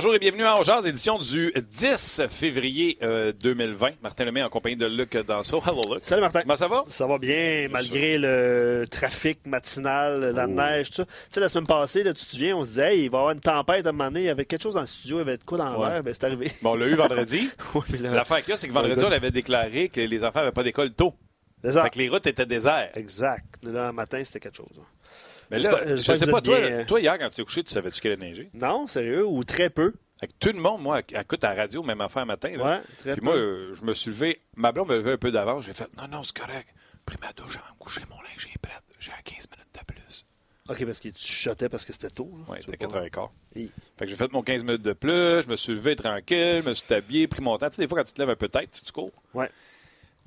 Bonjour et bienvenue à Angers, édition du 10 février 2020. Martin Lemay en compagnie de Luc Danseau. Hello, Luc. Salut, Martin. Comment ça va? Ça va bien, malgré le trafic matinal, la neige, tout ça. Tu sais, la semaine passée, là, tu te souviens, on se disait, hey, il va y avoir une tempête à un moment donné, il y avait quelque chose dans le studio, il y avait de quoi dans Ouais. l'air, ben c'est arrivé. Bon, on l'a eu vendredi. Oui, mais là- L'affaire qu'il y a, c'est que vendredi, on avait déclaré que les enfants n'avaient pas d'école tôt. Ça. Fait que les routes étaient désertes. Exact. Là, le matin, c'était quelque chose. hein. Mais là, je j'espère sais pas, toi, bien, toi, hier, quand tu t'es couché, tu savais-tu qu'elle allait neiger? Non, sérieux, ou très peu. Que tout le monde, moi, écoute à la radio, même affaire matin. Là. Ouais, très Puis peu. moi, euh, je me suis levé. Ma blonde me levait un peu d'avance. J'ai fait non, non, c'est correct. Pris ma douche, je vais me coucher, mon linge est prêt. J'ai 15 minutes de plus. OK, parce que tu chuchotais parce que c'était tôt. Tu c'était veux pas- 4h15. Hi. Fait que j'ai fait mon 15 minutes de plus, je me suis levé tranquille, je me suis habillé, pris mon temps. Tu sais, des fois, quand tu te lèves un peu tête, tu cours, Ouais.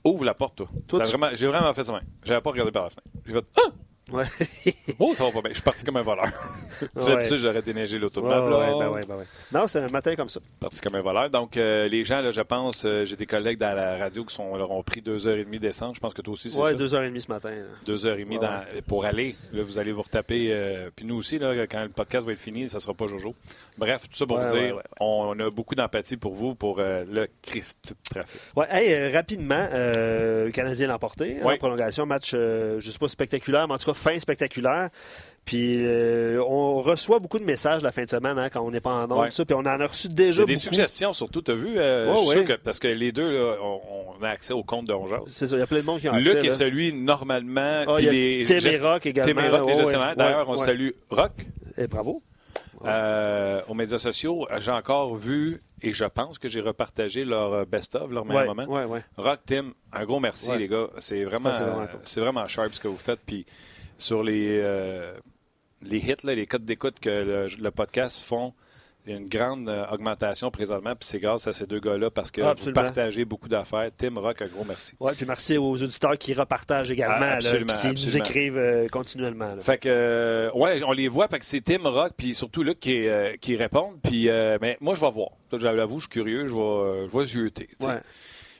ouvre la porte, toi. Toi, tu- vraiment- J'ai vraiment fait ça. J'avais pas regardé par la fenêtre. J'ai fait Ah! Ouais. Oh, ça va pas bien. Je suis parti comme un voleur. Tu sais, Ouais. j'aurais déneigé l'auto Ouais, ouais, ben ouais, ben ouais. Non, c'est un matin comme ça. Parti comme un voleur. Donc, euh, les gens, là, je pense, euh, j'ai des collègues dans la radio qui sont, leur ont pris deux heures et demie d'essence. Je pense que toi aussi, c'est Ouais, ça. deux heures et demie ce matin. là. Deux heures et demie Ouais, dans- pour aller. Là, vous allez vous retaper. euh, puis nous aussi, là, quand le podcast va être fini, ça sera pas Jojo. Bref, tout ça pour Ouais, vous dire, ouais, ouais, ouais. On, a beaucoup d'empathie pour vous, pour le Christ de trafic. Ouais, hey, rapidement, le Canadien l'a emporté Ouais. en prolongation. Match, je ne sais pas spectaculaire, mais en tout cas fin spectaculaire. Puis euh, on reçoit beaucoup de messages la fin de semaine hein, quand on n'est pas en Ouais. ça, puis on en a reçu Il y déjà a des beaucoup. suggestions, surtout, tu as vu, euh, Ouais, je suis ouais. sûr que, parce que les deux, là, on, on a accès au compte de. C'est ça, il y a plein de monde qui ont accès. Luc est celui, normalement. Ah, puis il y a les et Rock également, Tim et Rock, les gestionnaires. D'ailleurs, on salue Rock. Eh, bravo. Euh, aux médias sociaux, j'ai encore vu et je pense que j'ai repartagé leur euh, best-of, leur meilleur moment. ouais, ouais. Rock, Tim, un gros merci, les gars. C'est vraiment, c'est vraiment euh, cool. vraiment sharp ce que vous faites. Puis sur les, euh, les hits, là, les codes d'écoute que le, le podcast font, il y a une grande euh, augmentation présentement. Puis c'est grâce à ces deux gars-là parce que vous partagez beaucoup d'affaires. Tim, Rock, un gros merci. Ouais, puis merci aux auditeurs qui repartagent également, Ah, absolument, qui nous écrivent euh, continuellement. là. Fait que, euh, ouais, on les voit, fait que c'est Tim Rock, puis surtout Luc qui, qui répondent. Puis, euh, mais moi, je vais voir. J'avoue, je suis curieux, je vais, je vais zioter. Ouais.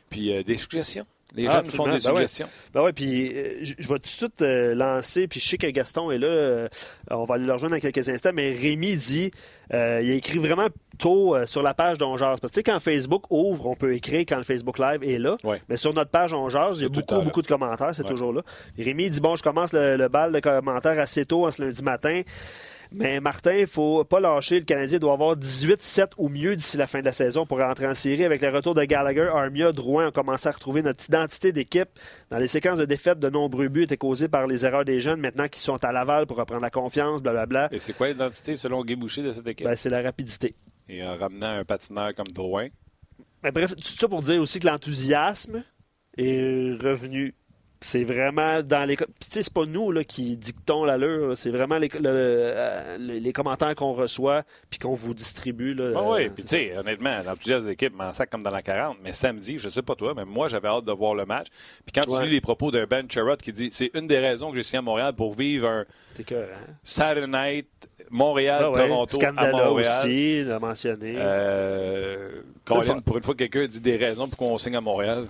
Puis des suggestions? Les Ah, jeunes font absolument. des Ben ouais. suggestions. Ben ouais, puis euh, je je vais tout de suite euh, lancer, puis je sais que Gaston est là, euh, on va aller le rejoindre dans quelques instants, mais Rémi dit, il a écrit vraiment tôt sur la page d'Onjaz. Parce que tu sais, quand Facebook ouvre, on peut écrire quand le Facebook Live est là, Ouais. mais sur notre page Onjaz, il y a temps beaucoup, beaucoup de commentaires, c'est toujours là. Rémi dit, bon, je commence le, le bal de commentaires assez tôt, en ce lundi matin. Mais Martin, il faut pas lâcher. Le Canadien doit avoir 18-7 ou mieux d'ici la fin de la saison pour rentrer en série. Avec le retour de Gallagher, Armia, Drouin ont commencé à retrouver notre identité d'équipe. Dans les séquences de défaite, de nombreux buts étaient causés par les erreurs des jeunes maintenant qui sont à Laval pour reprendre la confiance, blablabla. Et c'est quoi l'identité selon Guy Boucher de cette équipe? Ben, c'est la rapidité. Et en ramenant un patineur comme Drouin? Mais bref, tout ça pour dire aussi que l'enthousiasme est revenu. C'est vraiment dans les. Puis, tu sais, c'est pas nous là, qui dictons l'allure. C'est vraiment les, le- euh, les- commentaires qu'on reçoit puis qu'on vous distribue. Là, Ah oui, Euh, puis tu sais, honnêtement, l'enthousiasme de l'équipe m'en sac comme dans la 40. Mais samedi, je sais pas toi, mais moi, j'avais hâte de voir le match. Puis quand tu lis les propos d'un Ben Sherrod qui dit c'est une des raisons que j'ai signé à Montréal pour vivre un cœur, hein? Saturday night Montréal-Toronto Ah ouais, à Scandala Montréal. aussi, l'a mentionné. Euh, Colin, pour une fois, quelqu'un dit des raisons pour qu'on signe à Montréal.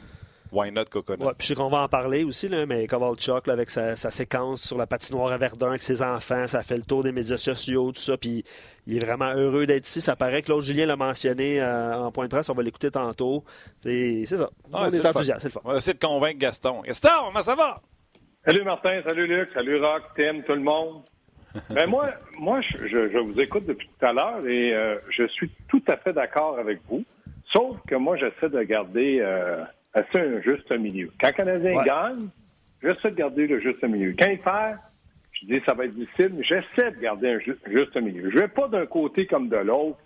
Why not Coconut? Ouais, puis je sais qu'on va en parler aussi, là, mais Kovalchuk, là, avec sa, sa séquence sur la patinoire à Verdun avec ses enfants, ça fait le tour des médias sociaux, tout ça, puis il est vraiment heureux d'être ici. Ça paraît que l'autre Julien l'a mentionné euh, en point de presse, on va l'écouter tantôt. C'est ça. Ah, on est enthousiaste, c'est le fun. On va essayer de convaincre Gaston. Gaston, comment ça va? Salut Martin, salut Luc, salut Rock, Tim, tout le monde. Ben moi, moi, je, je- je vous écoute depuis tout à l'heure et euh, je suis tout à fait d'accord avec vous. Sauf que moi, j'essaie de garder euh, assez un juste milieu. Quand le Canadien Ouais. gagne, j'essaie de garder le juste milieu. Quand il perd, je dis ça va être difficile, mais j'essaie de garder un ju- juste milieu. Je vais pas d'un côté comme de l'autre.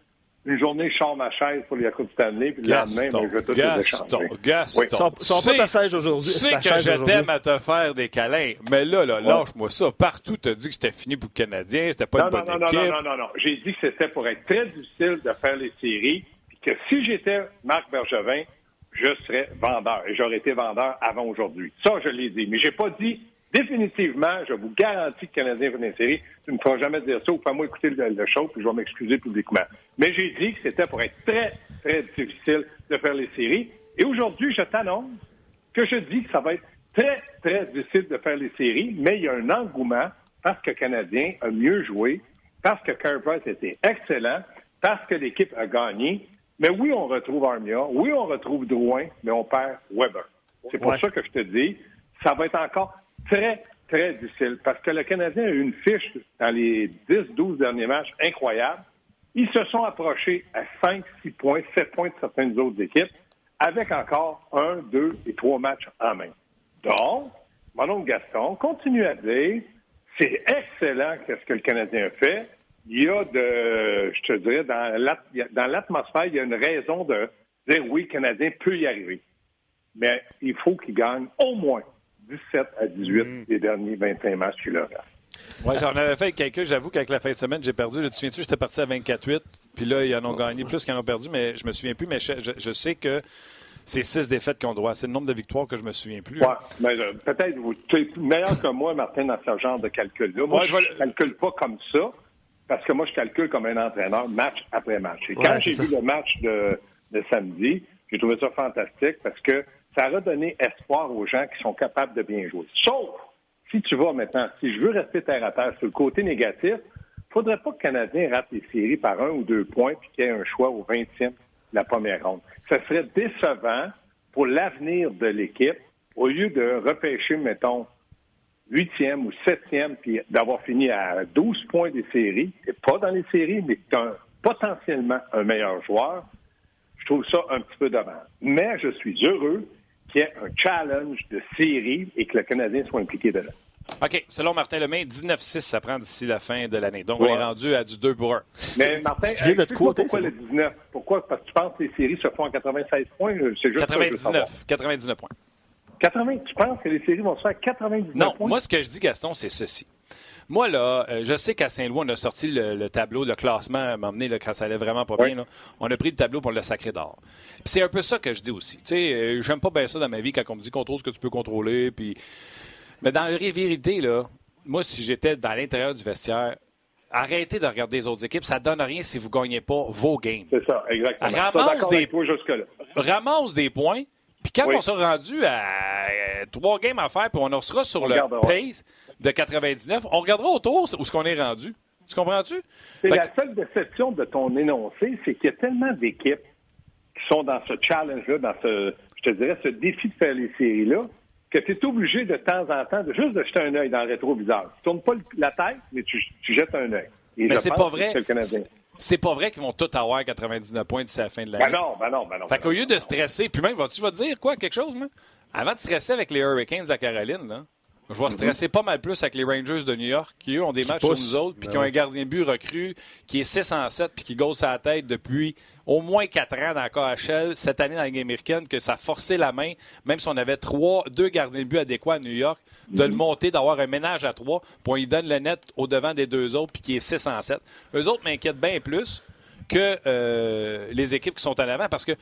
Une journée, je sors ma chaise pour les Coupe Stanley, puis le lendemain, Gaston, ben, je vais tout Gaston. Gaston. Oui. Son, son Tu sais- pas passage aujourd'hui. Tu sais sa que je t'aime à te faire des câlins, mais là, là, lâche-moi ça. Partout, t'as dit que c'était fini pour le Canadien, c'était pas Non, une non, bonne non, non, équipe. non, non, non, non. J'ai dit que c'était pour être très difficile de faire les séries, puis que si j'étais Marc Bergevin, je serais vendeur. Et j'aurais été vendeur avant aujourd'hui. Ça, je l'ai dit. Mais j'ai pas dit définitivement, je vous garantis que le Canadien fait les séries. Tu ne me feras jamais dire ça ou fais-moi écouter le, le show, puis je vais m'excuser publiquement. Mais j'ai dit que c'était pour être très, très difficile de faire les séries. Et aujourd'hui, je t'annonce que je dis que ça va être très, très difficile de faire les séries, mais il y a un engouement parce que le Canadien a mieux joué, parce que Carey Price était excellent, parce que l'équipe a gagné. Mais oui, on retrouve Armia, oui, on retrouve Drouin, mais on perd Weber. C'est pour ça que je te dis, ça va être encore très, très difficile parce que le Canadien a eu une fiche dans les 10-12 derniers matchs incroyable. Ils se sont approchés à 5, 6 points, 7 points de certaines autres équipes avec encore un, deux et trois matchs en main. Donc, mon oncle Gaston continue à dire c'est excellent ce que le Canadien fait. Il y a de, je te dirais, dans l'atmosphère, il y a une raison de dire oui, le Canadien peut y arriver. Mais il faut qu'il gagne au moins 17 à 18 mm. des derniers 25 matchs qu'il a. Oui, j'en avais fait quelques. J'avoue qu'avec la fin de semaine, j'ai perdu. tu te souviens-tu, j'étais parti à 24-8. Puis là, ils en ont gagné plus qu'ils en ont perdu, mais je me souviens plus. Mais je, sais que c'est six défaites qu'on doit. C'est le nombre de victoires que je me souviens plus. Oui, mais euh, peut-être vous êtes meilleur que moi, Martin, dans ce genre de calcul-là. Moi, je ne calcule pas comme ça, parce que moi, je calcule comme un entraîneur match après match. Et quand j'ai vu le match de, de samedi, j'ai trouvé ça fantastique parce que ça a redonné espoir aux gens qui sont capables de bien jouer. Sauf si tu vas maintenant, si je veux rester terre à terre sur le côté négatif, il ne faudrait pas que le Canadien rate les séries par un ou deux points puis qu'il y ait un choix au 20e de la première ronde. Ça serait décevant pour l'avenir de l'équipe au lieu de repêcher, mettons, huitième ou septième, puis d'avoir fini à 12 points des séries, et pas dans les séries, mais un, potentiellement un meilleur joueur, je trouve ça un petit peu dommage. Mais je suis heureux qu'il y ait un challenge de série et que le Canadien soit impliqué dedans. OK. Selon Martin Lemay, 19-6, ça prend d'ici la fin de l'année. Donc, on est rendu à du 2 pour 1. Mais Martin, pourquoi le 19? Pourquoi? Parce que tu penses que les séries se font à 96 points? C'est juste 99. 99 points. 80, tu penses que les séries vont se faire 99 non, points? Non, moi, ce que je dis, Gaston, c'est ceci. Moi, là, euh, je sais qu'à Saint-Louis, on a sorti le, tableau, le classement à m'emmener quand ça allait vraiment pas bien. On a pris le tableau pour le sacré d'or. c'est un peu ça que je dis aussi. Tu sais, euh, j'aime pas bien ça dans ma vie quand on me dit contrôle ce que tu peux contrôler. Puis... Mais dans la vérité, là, moi, si j'étais dans l'intérieur du vestiaire, arrêtez de regarder les autres équipes. Ça donne rien si vous ne gagnez pas vos games. C'est ça, exactement. Ramasse des, ramasse des points. Puis quand on sera rendu à euh, trois games à faire, puis on sera sur le pace de 99, on regardera autour où ce qu'on est rendu. Tu comprends-tu? C'est la seule déception de ton énoncé, c'est qu'il y a tellement d'équipes qui sont dans ce challenge-là, dans ce, je te dirais, ce défi de faire les séries-là, que tu es obligé de temps en temps de juste de jeter un œil dans le rétroviseur. Tu tournes pas la tête, mais tu, jettes un œil. mais c'est pas vrai. C'est pas vrai qu'ils vont tous avoir 99 points d'ici la fin de l'année. Ben non, ben non, ben non. Fait qu'au lieu de stresser, puis même, tu vas te dire quoi, quelque chose, moi? Avant de stresser avec les Hurricanes à Caroline, là, je vais stresser pas mal plus avec les Rangers de New York, qui eux ont des matchs sur nous autres, puis ben qui ont un gardien de but recru qui est 6 en 7, puis qui gosse sa tête depuis au moins 4 ans dans la KHL, cette année dans la Ligue américaine, que ça a forcé la main, même si on avait trois, deux gardiens de but adéquats à New York, de le mhm. monter, d'avoir un ménage à trois, pour lui donner le net au devant des deux autres, puis qui est 6 en 7. Eux autres m'inquiètent bien plus que euh, les équipes qui sont en avant, parce que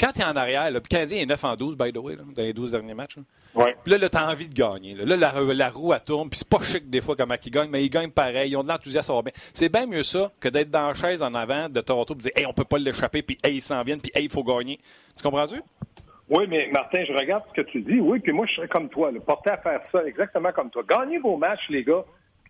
quand tu es en arrière, le Canadien est 9 en 12, by the way, dans les 12 derniers matchs. Ouais. Puis là, là tu as envie de gagner. Là, la, roue, elle tourne, puis c'est pas chic des fois comment ils gagnent, mais ils gagnent pareil, ils ont de l'enthousiasme, ça va bien. C'est bien mieux ça que d'être dans la chaise en avant de Toronto et dire, hey, on peut pas l'échapper, puis hey, ils s'en viennent, puis hey, il faut gagner. Tu comprends-tu? Oui, mais Martin, je regarde ce que tu dis. Oui, puis moi, je serais comme toi, le porté à faire ça exactement comme toi. Gagnez vos matchs, les gars.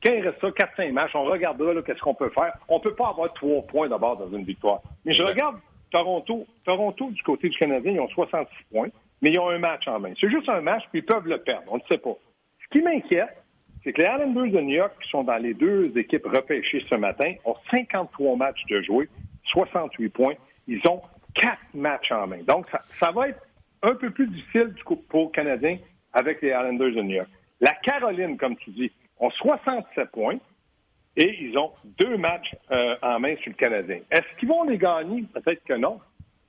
Quand il reste ça, 4-5 matchs, on regardera qu'est-ce qu'on peut faire. On peut pas avoir trois points d'abord dans une victoire. Mais je regarde Toronto. Toronto, du côté du Canadien, ils ont 66 points mais ils ont un match en main. C'est juste un match, puis ils peuvent le perdre. On ne sait pas. Ce qui m'inquiète, c'est que les Islanders de New York, qui sont dans les deux équipes repêchées ce matin, ont 53 matchs de jouer, 68 points. Ils ont quatre matchs en main. Donc, ça, va être un peu plus difficile du coup, pour les Canadiens avec les Islanders de New York. La Caroline, comme tu dis, ont 67 points et ils ont deux matchs euh, en main sur le Canadien. Est-ce qu'ils vont les gagner? Peut-être que non.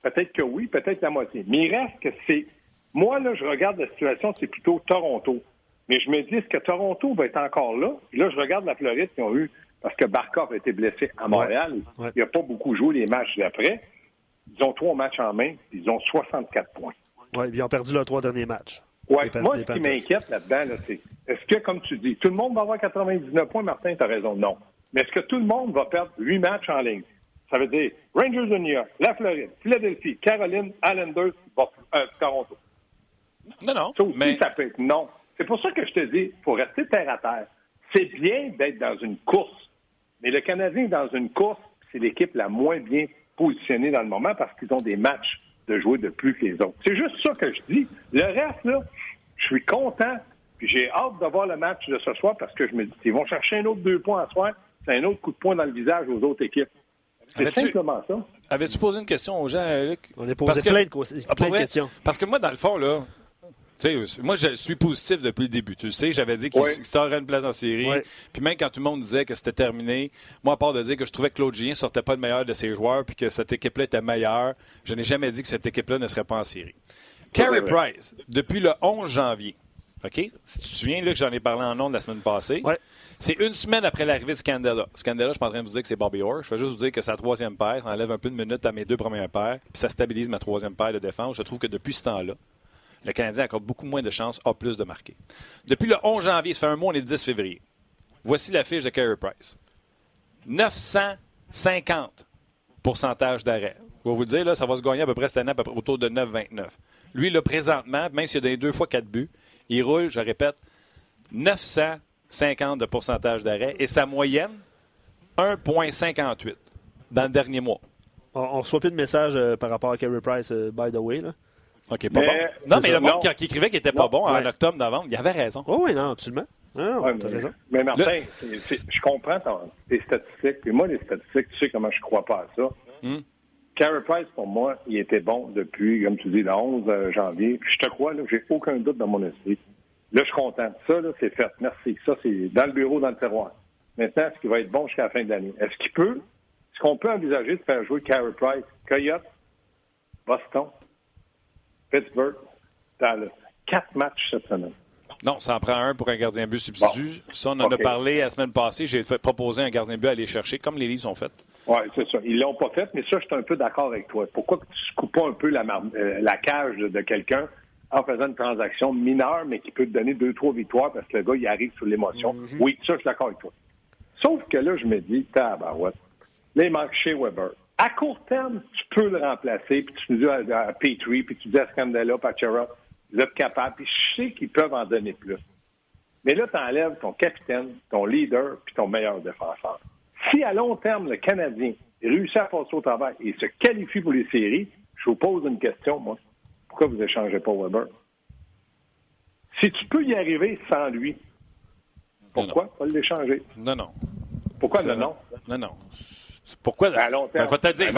Peut-être que oui, peut-être la moitié. Mais il reste que c'est moi, là, je regarde la situation, c'est plutôt Toronto. Mais je me dis, est-ce que Toronto va être encore là? là, je regarde la Floride qui ont eu, parce que Barkov a été blessé à Montréal. Il n'a pas beaucoup joué les matchs d'après. Ils ont trois matchs en main, ils ont 64 points. Oui, ils ont perdu leurs trois derniers matchs. Oui, moi, ce qui m'inquiète là-dedans, c'est est-ce que, comme tu dis, tout le monde va avoir 99 points, Martin, tu as raison, non. Mais est-ce que tout le monde va perdre huit matchs en ligne? Ça veut dire Rangers de New York, la Floride, Philadelphie, Caroline, Islanders, euh, Toronto. Non, non. Ça aussi, ça peut être non. C'est pour ça que je te dis, il faut rester terre à terre. C'est bien d'être dans une course, mais le Canadien est dans une course, c'est l'équipe la moins bien positionnée dans le moment parce qu'ils ont des matchs de jouer de plus que les autres. C'est juste ça que je dis. Le reste, là, je suis content. Puis j'ai hâte de voir le match de ce soir parce que je me dis, ils vont chercher un autre deux points à soir. C'est un autre coup de poing dans le visage aux autres équipes. C'est simplement ça. Avais-tu posé une question aux gens, Luc? On a posé plein, de, ah, plein de questions. Parce que moi, dans le fond, là, moi, je suis positif depuis le début. Tu sais, j'avais dit qu'il oui. une place en série. Puis même quand tout le monde disait que c'était terminé, moi, à part de dire que je trouvais que Claude Gien sortait pas le meilleur de ses joueurs puis que cette équipe-là était meilleure, je n'ai jamais dit que cette équipe-là ne serait pas en série. Carey Price, depuis le 11 janvier, OK? Si tu te souviens, là, que j'en ai parlé en nom la semaine passée, c'est une semaine après l'arrivée de Scandella. Scandella, je suis pas en train de vous dire que c'est Bobby Orr. Je vais juste vous dire que sa troisième paire, ça enlève un peu de minutes à mes deux premières paires, puis ça stabilise ma troisième paire de défense. Je trouve que depuis ce temps-là, le Canadien accorde beaucoup moins de chances, a plus de marquer. Depuis le 11 janvier, ça fait un mois, on est le 10 février. Voici la fiche de Carey Price. 950 pourcentage d'arrêt. Je vais vous dire, là, ça va se gagner à peu près cette année autour de 9,29. Lui, là, présentement, même s'il a donné deux fois quatre buts, il roule, je répète, 950 de pourcentage d'arrêt et sa moyenne, 1,58 dans le dernier mois. On ne reçoit plus de messages euh, par rapport à Carey Price, euh, by the way. Là. OK, pas bon. Non, mais le monde qui, écrivait qu'il n'était pas bon en octobre, novembre, il avait raison. Oh, oui, non, absolument. Non, mais, raison. mais Martin, je comprends tes statistiques. Puis moi, les statistiques, tu sais comment je ne crois pas à ça. Hmm. Carey Price, pour moi, il était bon depuis, comme tu dis, le 11 euh, janvier. Puis je te crois, là, j'ai aucun doute dans mon esprit. Là, je suis content. Ça, là, c'est fait. Merci. Ça, c'est dans le bureau, dans le terroir. Maintenant, est-ce qu'il va être bon jusqu'à la fin de l'année? Est-ce qu'il peut? Est-ce qu'on peut envisager de faire jouer Carey Price, Coyote, Boston, Pittsburgh, Dallas. Quatre matchs cette semaine. Non, ça en prend un pour un gardien but substitut. Ça, on en a parlé la semaine passée. J'ai proposé un gardien but à aller chercher, comme les livres sont faits. Oui, c'est ça. Ils l'ont pas fait, mais ça, je suis un peu d'accord avec toi. Pourquoi tu ne coupes pas un peu la, euh, la cage de, quelqu'un en faisant une transaction mineure, mais qui peut te donner deux, trois victoires parce que le gars, il arrive sous l'émotion? Mm-hmm. Oui, ça, je suis d'accord avec toi. Sauf que là, je me dis, tabarouette. Là, il manque chez Weber. À court terme, tu peux le remplacer, puis tu dis à, Petrie, puis tu dis à Scandella, Pachera, vous êtes capable, puis je sais qu'ils peuvent en donner plus. Mais là, tu enlèves ton capitaine, ton leader, puis ton meilleur défenseur. Si à long terme, le Canadien réussit à passer au travail et se qualifie pour les séries, je vous pose une question, moi. Pourquoi vous échangez pas Weber? Si tu peux y arriver sans lui, pourquoi pas l'échanger? Non, non. Pourquoi non, non? Non, non. Pourquoi? Ben, je vais te dire,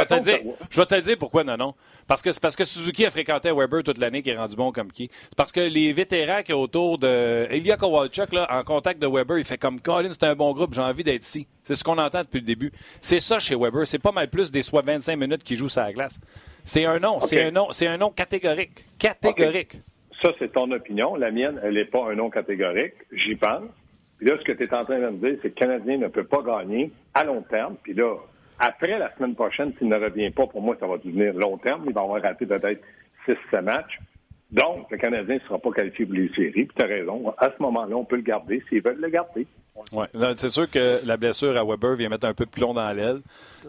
je vais te dire pourquoi non, non. Parce que c'est parce que Suzuki a fréquenté Weber toute l'année qui est rendu bon comme qui. C'est parce que les vétérans qui sont autour de Ilya Kowalchuk, là, en contact de Weber, il fait comme Colin, c'est un bon groupe, j'ai envie d'être ici. C'est ce qu'on entend depuis le début. C'est ça chez Weber. C'est pas mal plus des soit 25 minutes qu'il joue sur la glace. C'est un nom. C'est un nom. C'est un nom catégorique. Catégorique. Ça, c'est ton opinion. La mienne, elle n'est pas un nom catégorique. J'y pense. Puis là, ce que tu es en train de me dire, c'est que le Canadien ne peut pas gagner à long terme. Puis là, après la semaine prochaine, s'il ne revient pas, pour moi, ça va devenir long terme. Il va avoir raté peut-être 6-7 matchs. Donc, le Canadien ne sera pas qualifié pour les séries. Puis tu as raison. À ce moment-là, on peut le garder s'ils veulent le garder. Oui, c'est sûr que la blessure à Weber vient mettre un peu de plomb dans l'aile.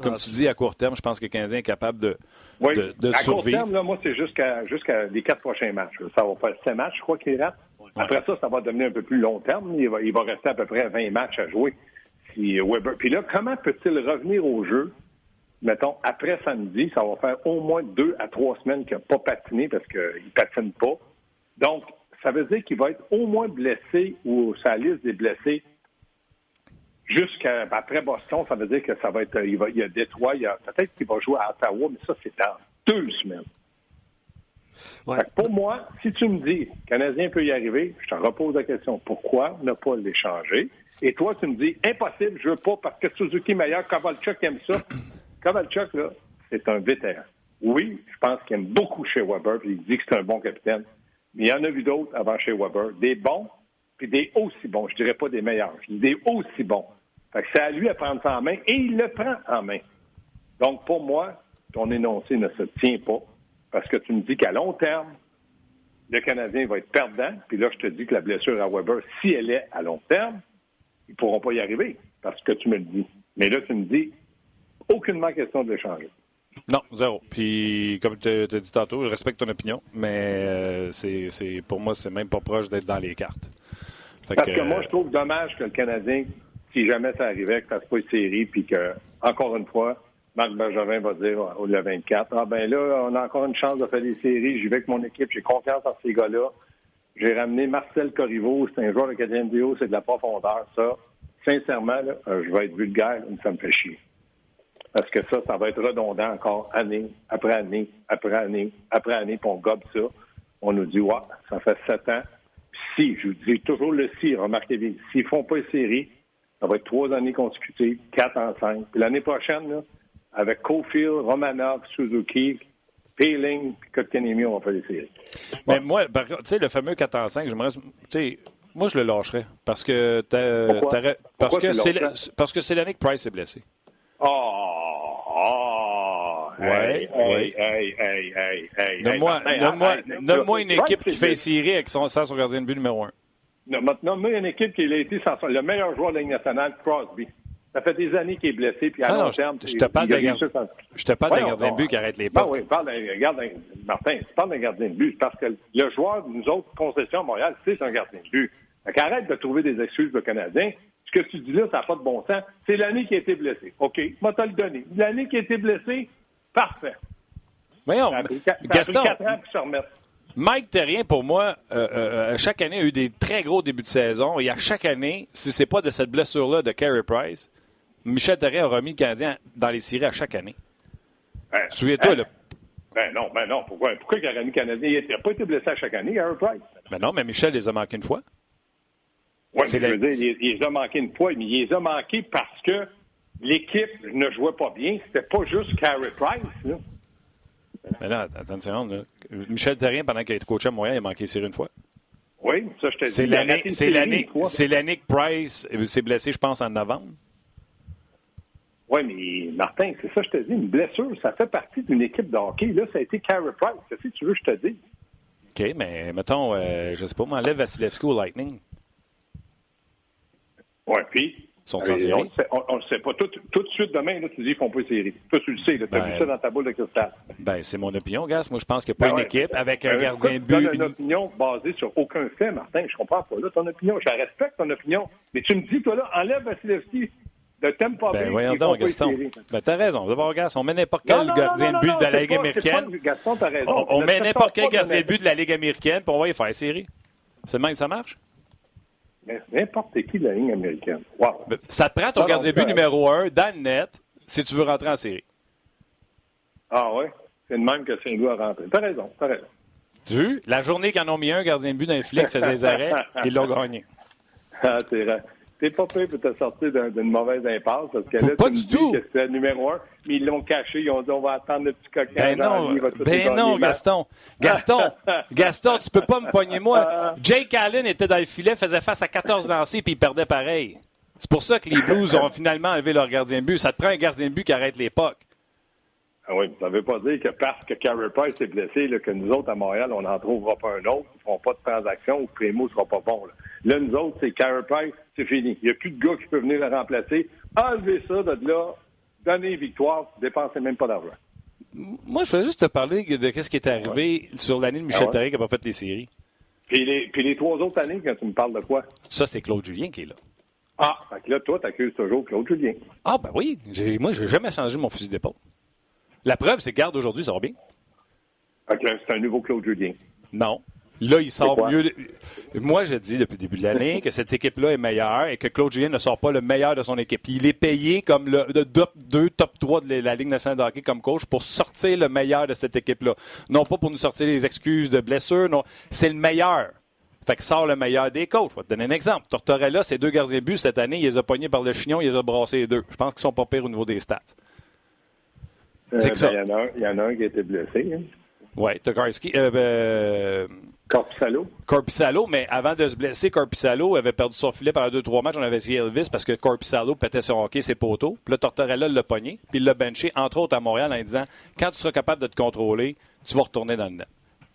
Comme ah, tu dis, à court terme, je pense que le Canadien est capable de, oui. de, à court terme, là, moi, c'est jusqu'à jusqu'à les quatre prochains matchs. Ça va faire sept matchs, je crois qu'il rate. Après ça, ça va devenir un peu plus long terme. Il va, il va rester à peu près 20 matchs à jouer. Puis là, comment peut-il revenir au jeu, mettons, après samedi? Ça va faire au moins deux à trois semaines qu'il n'a pas patiné parce qu'il ne patine pas. Donc, ça veut dire qu'il va être au moins blessé ou sa liste des blessés jusqu'à après Boston. Ça veut dire que ça va être. Il, va, il y a Détroit, il peut-être qu'il va jouer à Ottawa, mais ça, c'est dans deux semaines. Pour moi, si tu me dis le Canadien peut y arriver, je te repose la question pourquoi ne pas l'échanger? Et toi, tu me dis impossible, je veux pas parce que Suzuki est meilleur, Kovalchuk aime ça. Kovalchuk, là, c'est un vétéran. Oui, je pense qu'il aime beaucoup chez Weber, puis il dit que c'est un bon capitaine. Mais il y en a vu d'autres avant chez Weber, des bons, puis des aussi bons. Je dirais pas des meilleurs, des aussi bons. Fait que c'est à lui à prendre ça en main, et il le prend en main. Donc, pour moi, ton énoncé ne se tient pas, parce que tu me dis qu'à long terme, le Canadien va être perdant, puis là, je te dis que la blessure à Weber, si elle est à long terme, ils ne pourront pas y arriver parce que tu me le dis. Mais là, tu me dis, aucunement question de l'échanger. Non, zéro. Puis, comme tu as dit tantôt, je respecte ton opinion, mais euh, c'est, pour moi, c'est même pas proche d'être dans les cartes. Parce que, moi, je trouve dommage que le Canadien, si jamais ça arrivait, que ça se pas une série, puis que, encore une fois, Marc Bergevin va dire au le 24, ah ben là, on a encore une chance de faire des séries, j'y vais avec mon équipe, j'ai confiance en ces gars-là. J'ai ramené Marcel Corriveau, c'est un joueur de quatrième duo, c'est de la profondeur, ça. Sincèrement, euh, je vais être vulgaire, mais ça me fait chier. Parce que ça, ça va être redondant encore année après année, après année, après année, puis on gobe ça. On nous dit, ouais, ça fait sept ans. si, je vous dis toujours le si, remarquez bien, s'ils font pas une série, ça va être trois années consécutives, quatre en cinq. Puis l'année prochaine, là, avec Cofield, Romanov, Suzuki, Peeling, puis on va faire des séries. Mais moi, tu sais, le fameux 4 en 5, j'aimerais. Tu sais, moi, je le lâcherais. Parce que. parce, que c'est, parce que c'est l'année que Price est blessé. Oh! oh ouais, hey, hey, hey, hey, hey, Donne-moi, une équipe qui fait série avec son, sans son gardien de but numéro un. Non, maintenant, une équipe qui a été sans le meilleur joueur de la Ligue nationale, Crosby. Ça fait des années qu'il est blessé, puis à long terme... Je te parle d'un gardien, gardien de but qui arrête les pas. Ah oui, parle Martin, tu parles d'un gardien de but, parce que le joueur de nous autres concessions à Montréal, c'est un gardien de but. Donc, arrête de trouver des excuses le Canadien. Ce que tu dis là, ça n'a pas de bon sens. C'est l'année qui a été blessé. OK, moi, te le donné. L'année qui a été blessé, parfait. Voyons, Gaston, ans pour se remettre. Mike Terrien, pour moi, euh, euh, chaque année a eu des très gros débuts de saison. Et à chaque année, si c'est pas de cette blessure-là de Carey Price, Michel Therrien a remis le Canadien dans les séries à chaque année. Ben, Souviens-toi, ben, Ben non, ben non. Pourquoi, pourquoi il a remis le Canadien? Il n'a pas été blessé à chaque année, Gary Price? Ben non, mais Michel les a manqués une fois. Oui, je veux dire, il, les a manqués une fois, mais il les a manqués parce que l'équipe ne jouait pas bien. C'était pas juste Carey Price. Là. Mais là, attends une seconde. Michel Therrien, pendant qu'il a été coaché à Montréal, il a manqué les séries une fois. Oui, ça, je te dis. C'est l'année que Price s'est blessé, je pense, en novembre. Oui, mais Martin, c'est ça, je te dis, une blessure, ça fait partie d'une équipe de hockey. Là, ça a été Carey Price. Qu'est-ce que tu veux que je te dise? OK, mais mettons, euh, je ne sais pas, m'enlève Vasilevski au Lightning. Oui, puis. Sont euh, on ne sait pas. Tout, tout, de suite demain, là, tu dis qu'ils font pas une série. Toi, tu le sais. Tu as vu ben, ça dans ta boule de cristal. Ben, c'est mon opinion, gars. Moi, je pense qu'il n'y a pas ben une équipe avec un ben, gardien de but. Tu une opinion basée sur aucun fait, Martin. Je comprends pas. Là, ton opinion, je respecte ton opinion. Mais tu me dis, toi, là, enlève Vasilevski de Tampa Bay. Ben, voyons donc, Gaston. Ben, t'as raison. D'abord, Gaston, on met n'importe quel gardien de but de la Ligue américaine. Gaston, t'as raison. On, met n'importe quel gardien de but de la Ligue américaine, puis on va y faire série. C'est le même que ça marche? N'importe qui de la Ligue américaine. Wow. Ben, ça te prend ton gardien de but numéro un dans le net si tu veux rentrer en série. Ah oui? C'est le même que Saint-Louis a rentré. T'as raison, t'as raison. Tu vu? La journée qu'ils en ont mis un gardien de but d'un flic faisait des arrêts, ils l'ont gagné. Ah, c'est vrai. T'es pas prêt pour te sortir d'une mauvaise impasse parce que là, pas du tout. que c'était le numéro un, mais ils l'ont caché. Ils ont dit on va attendre le petit coquin. Ben non, ben non Gaston. Gaston, Gaston, tu peux pas me pogner moi. Jake Allen était dans le filet, faisait face à 14 lancers puis il perdait pareil. C'est pour ça que les Blues ont finalement enlevé leur gardien de but. Ça te prend un gardien de but qui arrête l'époque. Ah oui, ça ne veut pas dire que parce que Carey Price est blessé, que nous autres à Montréal, on n'en trouvera pas un autre, ils ne feront pas de transaction ou Primo ne sera pas bon. Là. nous autres, c'est Carey Price, c'est fini. Il n'y a plus de gars qui peut venir le remplacer. Enlevez ça de là, donnez victoire, dépensez même pas d'argent. Moi, je voulais juste te parler de ce qui est arrivé sur l'année de Michel ah qui n'a pas fait les séries. Puis les, puis les trois autres années, quand tu me parles de quoi? Ça, c'est Claude Julien qui est là. Ah, fait que là, toi, tu accuses toujours Claude Julien. Ah, ben oui. Moi, je n'ai jamais changé mon fusil d'épaule. La preuve, c'est que garde aujourd'hui, ça va bien. c'est un nouveau Claude Julien. Non. Là, il sort mieux. Moi, je dis depuis le début de l'année que cette équipe-là est meilleure et que Claude Julien ne sort pas le meilleur de son équipe. Il est payé comme le, top 2, top 3 de la Ligue nationale de hockey comme coach pour sortir le meilleur de cette équipe-là. Non pas pour nous sortir les excuses de blessure, non. C'est le meilleur. Fait que sort le meilleur des coachs. Je vais te donner un exemple. Tortorella, ses deux gardiens de but cette année, il les a pognés par le chignon, il les a brassés les deux. Je pense qu'ils sont pas pires au niveau des stats. Euh, c'est ben, Il y, en a un qui a été blessé. Hein. Oui, Tokarski. Euh, ben, Corpissalo. Corpissalo, mais avant de se blesser, Corpissalo avait perdu son filet pendant deux, trois matchs. On avait essayé Elvis parce que Corpissalo pétait son hockey, ses poteaux. Puis là, Tortorella l'a pogné, puis il l'a benché, entre autres à Montréal, en disant quand tu seras capable de te contrôler, tu vas retourner dans le net.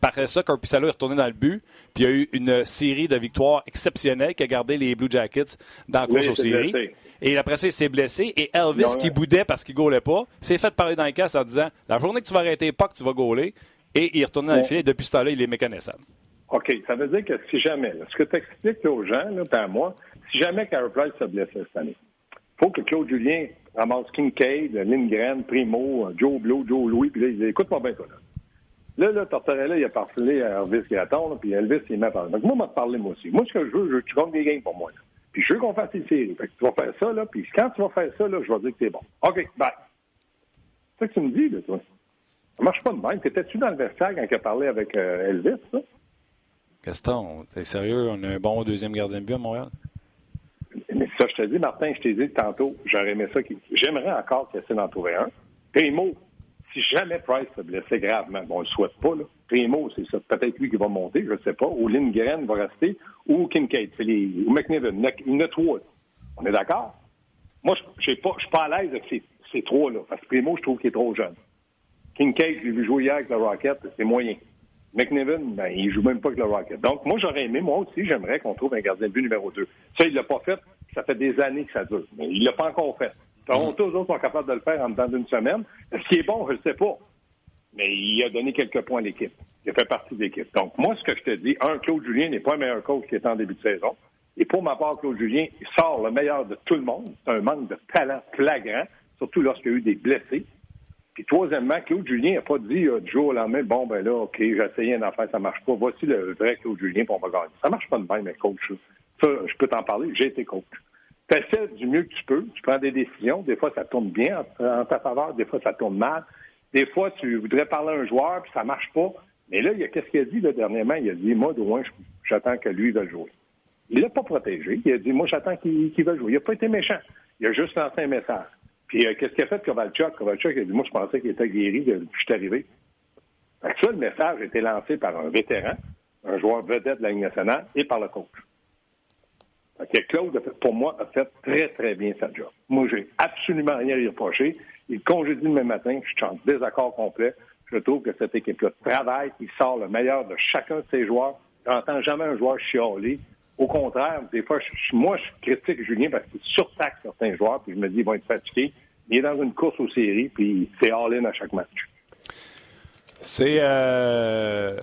Après ça, Corpissalo est retourné dans le but, puis il y a eu une série de victoires exceptionnelles qui a gardé les Blue Jackets dans la course aux séries. Et après ça, il s'est blessé. Et Elvis, qui boudait parce qu'il gaulait pas, s'est fait parler dans le casse en disant La journée que tu vas arrêter pas, que tu vas gauler. Et il est retourné dans le filet. Depuis ce temps-là, il est méconnaissable. OK. Ça veut dire que si jamais, ce que tu expliques aux gens, là, à moi, si jamais Carey Price se blessait cette année, il faut que Claude Julien ramasse Kincaid, Lindgren, Primo, Joe Blow, Joe Louis, puis là, il dit Écoute-moi bien, toi, là. Là, là, Tortorella, il a parlé à Elvis Gratton, puis Elvis, il m'a parlé. Donc, moi, m'a parlé, moi aussi. Moi, ce que je veux, je veux que tu gagnes des games pour moi. Là. Puis, je veux qu'on fasse une série. Fait que tu vas faire ça, là, puis quand tu vas faire ça, là, je vais dire que c'est bon. OK, bye. C'est ça que tu me dis, là, toi. Ça marche pas de même. T'étais-tu dans le vestiaire quand il a parlé avec euh, Elvis, ça? Gaston, t'es sérieux? On a un bon deuxième gardien de but à Montréal? Mais ça, je te dis, Martin, je t'ai dit tantôt, j'aurais aimé ça. J'aimerais encore qu'il essaie d'en trouver un. Primo, si jamais Price se blessait gravement, bon, on le souhaite pas. Primo, c'est ça. Peut-être lui qui va monter, je ne sais pas. Ou Lindgren va rester, ou Kincaid, c'est les, ou McNiven. Il y trois. On est d'accord? Moi, je ne suis pas à l'aise avec ces, trois-là. Parce que Primo, je trouve qu'il est trop jeune. Kincaid, j'ai vu jouer hier avec le Rocket, c'est moyen. McNiven, ben, il joue même pas avec le Rocket. Donc, moi, j'aurais aimé, moi aussi, j'aimerais qu'on trouve un gardien de but numéro 2. Ça, il l'a pas fait. Ça fait des années que ça dure. Mais il l'a pas encore fait. Toronto, eux autres sont capables de le faire en dedans d'une semaine. Est-ce qu'il est bon? Je ne sais pas. Mais il a donné quelques points à l'équipe. Il fait partie de l'équipe. Donc, moi, ce que je te dis, un, Claude Julien n'est pas un meilleur coach qui est en début de saison. Et pour ma part, Claude Julien, il sort le meilleur de tout le monde. C'est un manque de talent flagrant, surtout lorsqu'il y a eu des blessés. Puis troisièmement, Claude Julien n'a pas dit euh, du jour au lendemain, bon, ben là, OK, j'ai essayé une affaire, ça marche pas. Voici le vrai Claude Julien, pour on va gagner. Ça marche pas de même, mais coach. Ça, je peux t'en parler, j'ai été coach. Tu essaies du mieux que tu peux, tu prends des décisions. Des fois, ça tourne bien en, ta faveur, des fois, ça tourne mal. Des fois, tu voudrais parler à un joueur, puis ça marche pas. Mais là, il y a qu'est-ce qu'il a dit là, dernièrement? Il a dit, moi, de loin, j'attends que lui va jouer. Il l'a pas protégé. Il a dit, moi, j'attends qu'il va jouer. Il n'a pas été méchant. Il a juste lancé un message. Puis euh, qu'est-ce qu'il a fait Kovalchuk? Kovalchuk a dit Moi, je pensais qu'il était guéri depuis que je suis arrivé. Fait ça, le message a été lancé par un vétéran, un joueur vedette de la Ligue nationale et par le coach. Claude, pour moi, a fait très, très bien sa job. Moi, j'ai absolument rien à lui reprocher. Il congédie même matin, je suis en désaccord complet. Je trouve que cette équipe-là travaille, il sort le meilleur de chacun de ses joueurs. Je n'entends jamais un joueur chialer. Au contraire, des fois, moi, je critique Julien parce qu'il surtaxe certains joueurs, puis je me dis, ils vont être fatigués. Il est dans une course aux séries, puis c'est all-in à chaque match. C'est. Euh,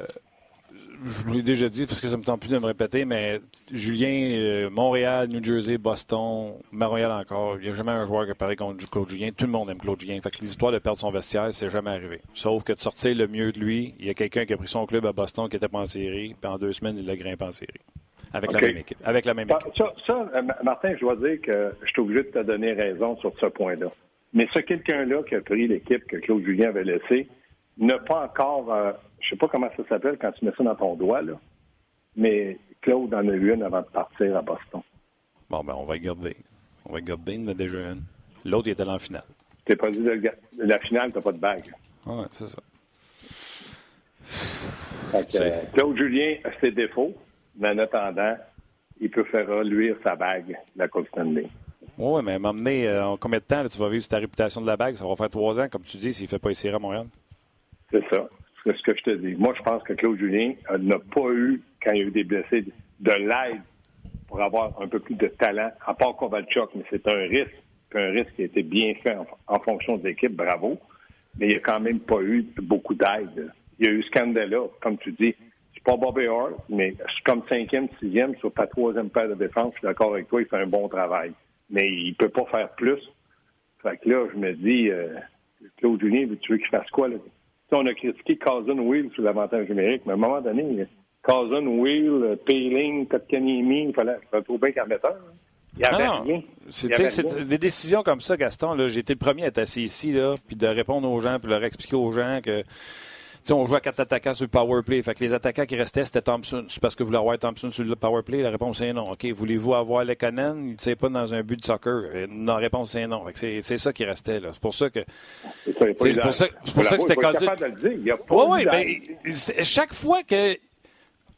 je vous l'ai déjà dit parce que ça me tente plus de me répéter, mais Julien, euh, Montréal, New Jersey, Boston, Montréal encore, il n'y a jamais un joueur qui a parlé contre Claude Julien. Tout le monde aime Claude Julien. Fait que l'histoire de perdre son vestiaire, c'est jamais arrivé. Sauf que de sortir le mieux de lui, il y a quelqu'un qui a pris son club à Boston qui n'était pas en série, puis en deux semaines, il l'a grimpé en série. Avec la même équipe. Avec la même bah, Ça, ça, euh, Martin, je dois dire que je suis obligé de te donner raison sur ce point-là. Mais ce quelqu'un-là qui a pris l'équipe que Claude Julien avait laissée n'a pas encore, euh, je sais pas comment ça s'appelle quand tu mets ça dans ton doigt, là, mais Claude en a eu une avant de partir à Boston. Bon, ben, on va garder. On va garder, il en a déjà une. L'autre, il était là en finale. T'es pas dit de la finale, t'as pas de bague. Oui, c'est ça. Euh, Claude Julien a ses défauts, mais en attendant, il peut faire reluire sa bague, la Coupe Stanley. Oui, mais m'emmener euh, en combien de temps tu vas vivre ta réputation de la bague? Ça va faire trois ans, comme tu dis, s'il ne fait pas essayer à Montréal. C'est ça. C'est ce que je te dis. Moi, je pense que Claude Julien euh, n'a pas eu, quand il y a eu des blessés, de l'aide pour avoir un peu plus de talent, à part Kovalchuk, mais c'est un risque. Un risque qui a été bien fait en, fonction de l'équipe, bravo. Mais il n'y a quand même pas eu beaucoup d'aide. Il y a eu Scandella, comme tu dis. C'est pas Bobby Orr, mais comme cinquième, sixième, sur ta troisième paire de défense, je suis d'accord avec toi, il fait un bon travail mais il peut pas faire plus. Fait que là, je me dis, euh, Claude Julien, tu veux qu'il fasse quoi? Là? On a critiqué Cousin Wheel sur l'avantage numérique, mais à un moment donné, Cousin Wheel, Payling, Kotkaniemi, il fallait, bien qu'à mettre Il y avait non, rien. C'est des décisions comme ça, Gaston. J'ai été le premier à être assis ici, là, puis de répondre aux gens, puis de leur expliquer aux gens que on jouait à quatre attaquants sur le power play. Fait que les attaquants qui restaient, c'était Thompson. C'est parce que vous voulez avoir Thompson sur le power play? La réponse est non. OK. Voulez-vous avoir Lekanen? Il ne sait pas dans un but de soccer. La réponse est non. C'est ça qui restait. C'est pour ça que. C'est pour ça, pour ça que c'était Oui, oui. Ben, chaque fois que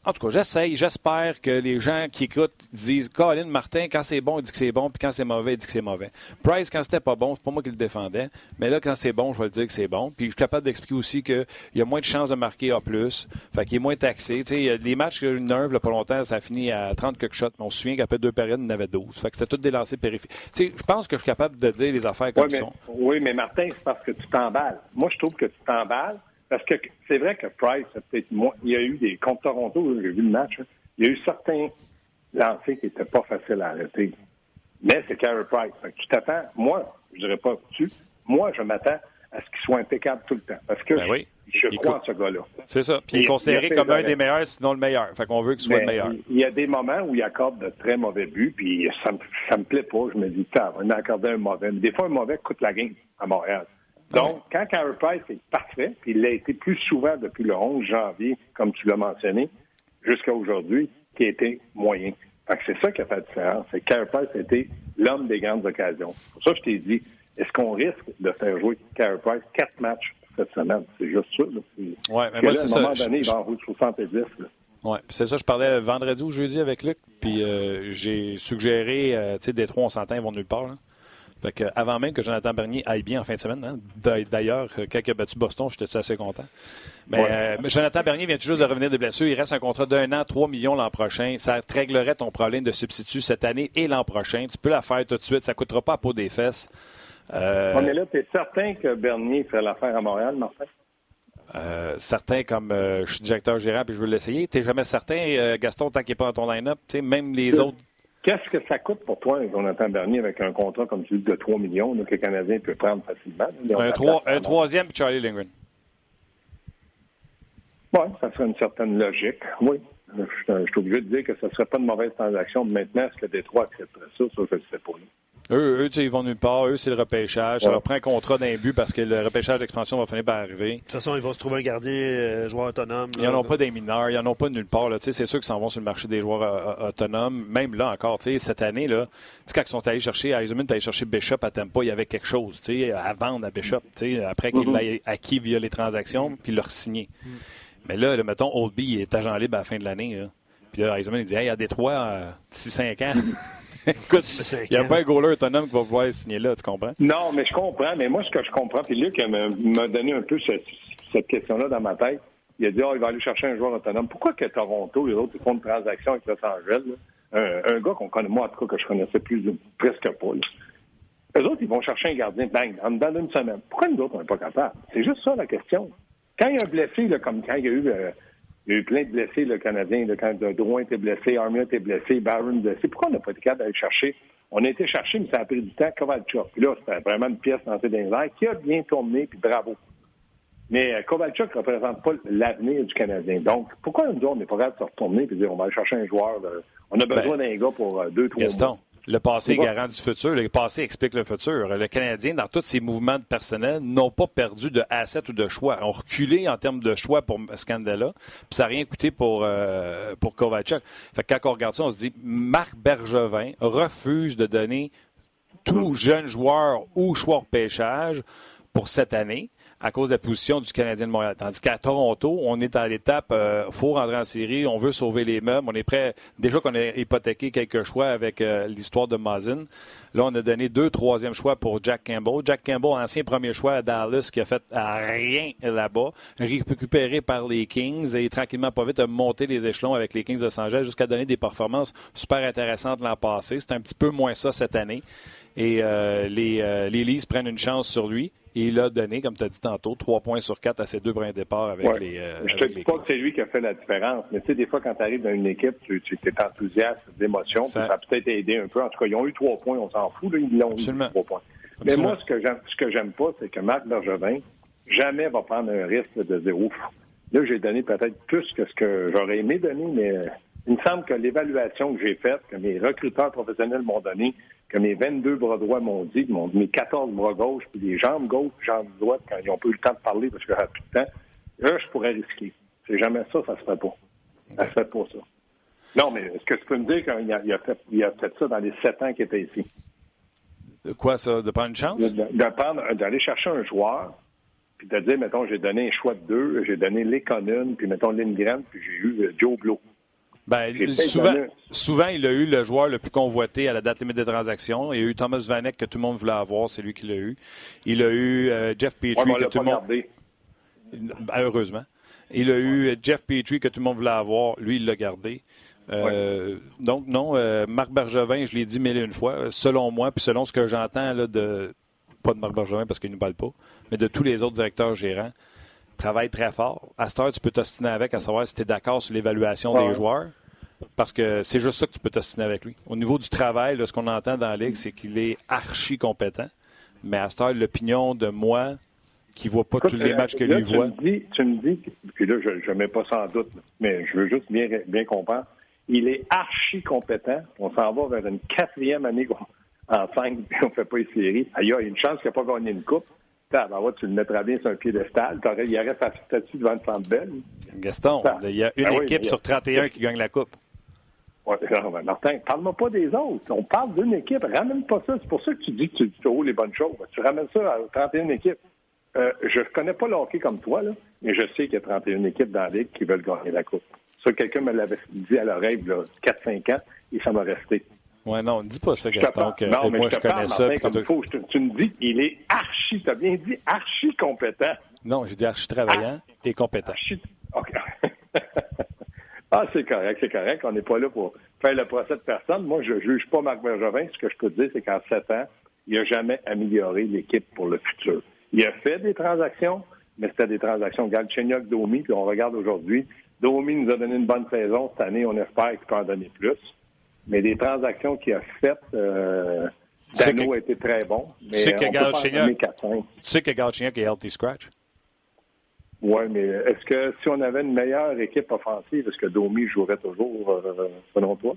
en tout cas, j'essaye, j'espère que les gens qui écoutent disent Colin Martin, quand c'est bon, il dit que c'est bon, puis quand c'est mauvais, il dit que c'est mauvais. Price, quand c'était pas bon, c'est pas moi qui le défendais, mais là, quand c'est bon, je vais le dire que c'est bon. Puis je suis capable d'expliquer aussi qu'il y a moins de chances de marquer A, fait qu'il est moins taxé. Tu sais, les matchs que nerve, là, pas longtemps, ça a fini à 30 quelque shots, mais on se souvient qu'après deux périodes, il y en avait 12. Fait que c'était tout des lancers périphériques. Tu sais, je pense que je suis capable de dire les affaires comme oui, mais, sont. Oui, mais Martin, c'est parce que tu t'emballes. Moi, je trouve que tu t'emballes parce que c'est vrai que Price, peut-être moins. Il y a eu des. Contre Toronto, j'ai vu le match. Hein. il y a eu certains lancers qui n'étaient pas faciles à arrêter. Mais c'est Carey Price. tu t'attends. Moi, je dirais pas tu. Moi, je m'attends à ce qu'il soit impeccable tout le temps. Parce que ben je, crois en ce gars-là. C'est ça. Puis il est considéré comme un des meilleurs, sinon le meilleur. Fait qu'on veut qu'il soit le meilleur. Il y a des moments où il accorde de très mauvais buts, puis ça me, ça me plaît pas. Je me dis, on a accordé un mauvais. Mais des fois, un mauvais coûte la game à Montréal. Donc, quand Carey Price est parfait, puis il l'a été plus souvent depuis le 11 janvier, comme tu l'as mentionné, jusqu'à aujourd'hui, qui a été moyen. C'est ça qui a fait la différence. C'est que Carey Price a été l'homme des grandes occasions. Pour ça, je t'ai dit, est-ce qu'on risque de faire jouer Carey Price quatre matchs cette semaine? C'est juste ça. Oui, mais moi, c'est À un moment donné, il va en rouler 70. Oui, c'est ça, je parlais vendredi ou jeudi avec Luc, puis euh, j'ai suggéré, euh, tu sais, des trois, on s'entend, ils vont nulle part. Là. Fait que avant même que Jonathan Bernier aille bien en fin de semaine, hein, d'ailleurs, quand il a battu Boston, j'étais assez content. Mais euh, Jonathan Bernier vient toujours de revenir de blessure. Il reste un contrat d'un an, 3 millions l'an prochain. Ça réglerait ton problème de substitut cette année et l'an prochain. Tu peux la faire tout de suite. Ça ne coûtera pas à peau des fesses. Euh... mais là, tu es certain que Bernier ferait l'affaire à Montréal, Martin? Euh, certain comme euh, je suis directeur gérant et je veux l'essayer. Tu n'es jamais certain, euh, Gaston, tant qu'il n'est pas dans ton line-up. Même les autres Qu'est-ce que ça coûte pour toi, Jonathan Bernier, avec un contrat comme celui de 3 millions que le Canadien peut prendre facilement? un, troisième puis Charlie Lindgren. Oui, ça serait une certaine logique. Oui. Je, suis obligé de dire que ce ne serait pas une mauvaise transaction. Maintenant, est-ce que Détroit accepterait ça? Ça, je ne sais pas. Eux, eux ils vont nulle part. Eux, c'est le repêchage. Ça leur prend un contrat d'un but parce que le repêchage d'expansion va finir par arriver. De toute façon, ils vont se trouver un gardien euh, joueur autonome. ils n'en ont pas des mineurs. Ils n'en ont pas nulle part. C'est sûr qu'ils s'en vont sur le marché des joueurs euh, euh, autonomes. Même là encore, cette année, là, quand ils sont allés chercher, Eisenman est allé chercher Bishop à Tampa, il y avait quelque chose à vendre à Bishop. Après qu'il mm-hmm. l'ait acquis via les transactions, puis leur signé. Mm. Mais là, le, mettons, Oldby il est agent libre à la fin de l'année. Puis là, Eisenman, il dit Hey, il y a des trois, 6-5 ans. Écoute, il n'y a pas un goaler autonome qui va pouvoir signer là, tu comprends? Non, mais je comprends. Mais moi, ce que je comprends, puis Luc m'a donné un peu cette, question-là dans ma tête. Il a dit, oh, il va aller chercher un joueur autonome. Pourquoi que Toronto, les autres, ils font une transaction avec Los Angeles? Un, gars qu'on connaît, moi, en tout cas, que je connaissais plus, presque pas. Là. Eux autres, ils vont chercher un gardien, bang, en dedans d'une semaine. Pourquoi nous autres, on n'est pas capables? C'est juste ça, la question. Quand il y a un blessé, là, comme quand il y a eu euh, il y a eu plein de blessés, le Canadien. Quand Drouin était blessé, Armia était blessé, Barron blessé. Pourquoi on n'a pas été capable d'aller chercher? On a été chercher, mais ça a pris du temps, Kovalchuk. Puis là, c'était vraiment une pièce dans ses airs qui a bien tourné, puis bravo. Mais euh, Kovalchuk ne représente pas l'avenir du Canadien. Donc, pourquoi nous, on n'est pas capable de se retourner et dire on va aller chercher un joueur? On a besoin ben, d'un gars pour euh, deux, trois mois? Le passé est garant du futur. Le passé explique le futur. Le Canadien, dans tous ses mouvements de personnel, n'ont pas perdu de assets ou de choix. Ont reculé en termes de choix pour Scandella. Puis ça n'a rien coûté pour, euh, pour. Fait que quand on regarde ça, on se dit Marc Bergevin refuse de donner tout jeune joueur ou choix de pêchage pour cette année à cause de la position du Canadien de Montréal. Tandis qu'à Toronto, on est à l'étape, il euh, faut rentrer en série, on veut sauver les meubles, on est prêt. Déjà qu'on a hypothéqué quelques choix avec euh, l'histoire de Mazin. Là, on a donné deux troisième choix pour Jack Campbell. Jack Campbell, ancien premier choix à Dallas, qui a fait rien là-bas, récupéré par les Kings et tranquillement, pas vite, a monté les échelons avec les Kings de Los Angeles jusqu'à donner des performances super intéressantes l'an passé. C'est un petit peu moins ça cette année. Et euh, les, les Leafs prennent une chance sur lui. Et il a donné, comme tu as dit tantôt, trois points sur quatre à ses deux brins de départ avec les. Euh, je te dis pas que c'est lui qui a fait la différence, mais tu sais, des fois, quand tu arrives dans une équipe, tu, tu es enthousiaste, d'émotion, ça... ça a peut-être aidé un peu. En tout cas, ils ont eu trois points, on s'en fout, là, ils l'ont eu trois points. Mais moi, ce que j'aime, ce que j'aime pas, c'est que Marc Bergevin jamais va prendre un risque de dire ouf. Là, j'ai donné peut-être plus que ce que j'aurais aimé donner, mais il me semble que l'évaluation que j'ai faite, que mes recruteurs professionnels m'ont donné, que mes 22 bras droits m'ont dit, mes 14 bras gauches, puis les jambes gauches, jambes droites, quand ils n'ont pas eu le temps de parler parce n'y aura plus de temps, là, je pourrais risquer. C'est jamais ça, ça se fait pas. Ça se fait pas, ça. Non, mais est-ce que tu peux me dire qu'il a, fait, il a fait ça dans les sept ans qu'il était ici? De quoi ça? De prendre une chance? D'aller chercher un joueur, puis de dire, mettons, j'ai donné un choix de deux, j'ai donné Lekonen, puis mettons Lindgren, puis j'ai eu euh, Joe Blow. Ben, souvent, souvent, il a eu le joueur le plus convoité à la date limite des transactions. Il y a eu Thomas Vanek que tout le monde voulait avoir, c'est lui qui l'a eu. Il a eu euh, Jeff Petrie que tout le monde. Ben, heureusement. Il a eu euh, Jeff Petrie que tout le monde voulait avoir, lui, il l'a gardé. Euh, donc, non, Marc Bergevin, je l'ai dit mille et une fois, selon moi, puis selon ce que j'entends de. Pas de Marc Bergevin parce qu'il ne nous parle pas, mais de tous les autres directeurs gérants travaille très fort. À cette heure, tu peux t'ostiner avec à savoir si tu es d'accord sur l'évaluation des joueurs. Parce que c'est juste ça que tu peux t'ostiner avec lui. Au niveau du travail, ce qu'on entend dans la Ligue, c'est qu'il est archi compétent. Mais à cette l'opinion de moi, qui ne voit pas tous les matchs que lui voit. Me dis, tu me dis, puis là, je ne mets pas sans doute, mais je veux juste bien, bien comprendre. Il est archi compétent. On s'en va vers une quatrième année en cinq, puis on ne fait pas une série. Il y a une chance qu'il n'a pas gagné une coupe. Ben, tu le mettras bien sur un piédestal. Il reste sa statue devant le centre belle. Gaston, il y a une ben équipe sur 31 qui gagne la coupe. Ouais, ben, Martin, parle-moi pas des autres. On parle d'une équipe. Ramène pas ça. C'est pour ça que tu dis que tu, tu les bonnes choses. Tu ramènes ça à 31 équipes. Euh, je ne connais pas le hockey comme toi, là, mais je sais qu'il y a 31 équipes dans la Ligue qui veulent gagner la Coupe. Ça, quelqu'un me l'avait dit à l'oreille il y a 4-5 ans et ça m'a resté. Oui, non, ne dis pas ça, Gaston, que non, mais moi je, connais ça. tu me dis qu'il est archi, tu as bien dit archi compétent. Non, j'ai dit archi travaillant et compétent. OK. ah, c'est correct, c'est correct. On n'est pas là pour faire le procès de personne. Moi, je ne juge pas Marc Bergevin. Ce que je peux te dire, c'est qu'en 7 ans, il n'a jamais amélioré l'équipe pour le futur. Il a fait des transactions, mais c'était des transactions Galchenyuk, Domi, puis on regarde aujourd'hui. Domi nous a donné une bonne saison. Cette année, on espère qu'il peut en donner plus. Mais des transactions qu'il a faites, euh, Dano a été très bon. Mais tu sais que Galchenyuk, tu sais que est healthy scratch? Oui, mais est-ce que si on avait une meilleure équipe offensive, est-ce que Domi jouerait toujours, euh, selon toi?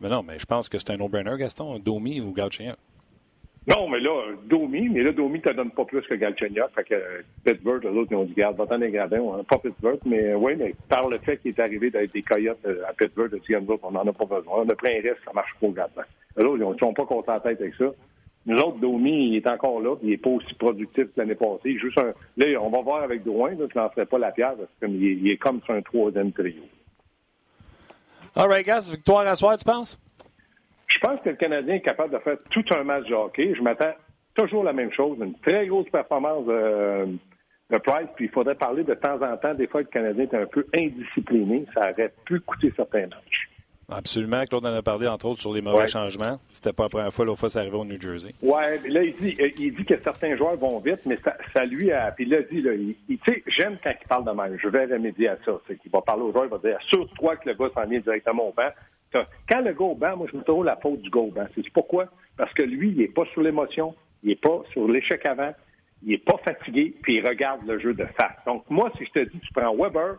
Mais non, mais je pense que c'est un no-brainer, Gaston, Domi ou Galchenyuk. Non, mais là, Domi, mais là, Domi ne te donne pas plus que Galchenyuk. Fait que Pittsburgh, les autres, ils ont dit, garde, va-t'en les gradins. Pas Pittsburgh, mais oui, mais par le fait qu'il est arrivé d'être des coyotes euh, à Pittsburgh, de dire, on n'en a pas besoin. On a pris un risque, ça marche pas au gardien. Les autres, ils ne sont pas contents en tête avec ça. Nous autres, Domi, il est encore là, il n'est pas aussi productif que l'année passée. Juste. Là, on va voir avec Drouin, là, je n'en ferai pas la pierre, parce qu'il est, est comme sur un troisième trio. All right, guys, victoire à soir, tu penses? Je pense que le Canadien est capable de faire tout un match de hockey. Je m'attends toujours la même chose, une très grosse performance de, Price, puis il faudrait parler de temps en temps, des fois, le Canadien est un peu indiscipliné. Ça aurait pu coûter certains matchs. Absolument. Claude en a parlé, entre autres, sur les mauvais changements. C'était pas la première fois, l'autre fois, c'est arrivé au New Jersey. Oui, là, il dit, euh, il dit que certains joueurs vont vite, mais ça, lui a. Puis il l'a dit, là, il, tu sais, j'aime quand il parle de même. Je vais remédier à ça. C'est qu'il va parler aux joueurs, il va dire Assure-toi que le gars s'en vient directement au banc. Quand le banc, moi, je me trouve la faute du banc. C'est pourquoi? Parce que lui, il n'est pas sur l'émotion, il n'est pas sur l'échec avant, il n'est pas fatigué, puis il regarde le jeu de face. Donc, moi, si je te dis, tu prends Weber,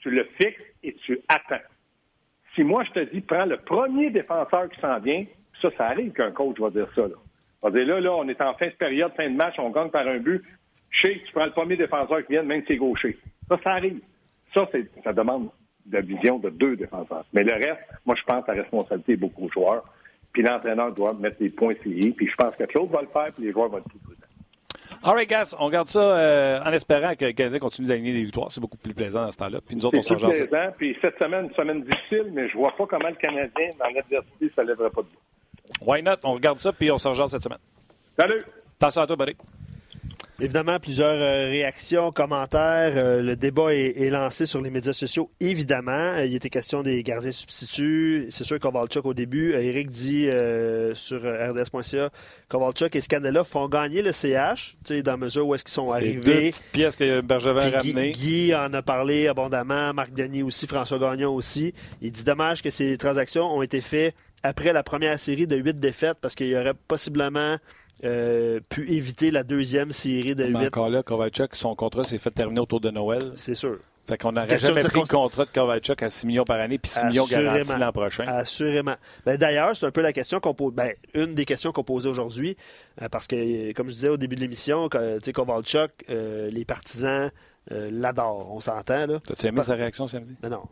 tu le fixes et tu attends. Si moi, je te dis, prends le premier défenseur qui s'en vient, ça, ça arrive qu'un coach va dire ça. Là. va dire, là, là, on est en fin de période, fin de match, on gagne par un but. Chez, tu prends le premier défenseur qui vient, même si c'est gaucher. Ça, ça arrive. Ça, ça demande de vision de deux défenseurs. Mais le reste, moi, je pense que la responsabilité est beaucoup aux joueurs. Puis l'entraîneur doit mettre des points séries. Puis je pense que Claude va le faire, puis les joueurs vont être plus. All right, guys, on garde ça euh, en espérant que le Canadien continue d'agner des victoires. C'est beaucoup plus plaisant dans ce temps-là. Puis nous autres, on s'en plaisant. Puis cette semaine, une semaine difficile, mais je vois pas comment le Canadien, dans l'adversité, ça ne lèverait pas de Why not? On regarde ça, puis on s'en cette semaine. Salut! Passe à toi, buddy. Évidemment, plusieurs euh, réactions, commentaires. Euh, le débat est, lancé sur les médias sociaux, évidemment. Euh, il était question des gardiens substituts. C'est sûr, Kovalchuk au début. Eric dit sur RDS.ca Kovalchuk et Scandella font gagner le CH, dans la mesure où est-ce qu'ils sont arrivés. Deux pièces que Bergevin a ramenées. Guy, en a parlé abondamment, Marc Denis aussi, François Gagnon aussi. Il dit dommage que ces transactions ont été faites après la première série de huit défaites parce qu'il y aurait possiblement euh, pu éviter la deuxième série de Mais encore là, Kovalchuk, son contrat s'est fait terminer autour de Noël. C'est sûr. Fait qu'on n'aurait jamais pris le contrat de Kovalchuk à 6 millions par année puis 6 millions garantis l'an prochain. Assurément. Ben, D'ailleurs, c'est un peu la question qu'on pose. Ben, une des questions qu'on posait aujourd'hui, euh, parce que, comme je disais au début de l'émission, Kovalchuk, euh, les partisans euh, l'adorent. On s'entend. T'as-tu aimé sa réaction samedi? Ben non.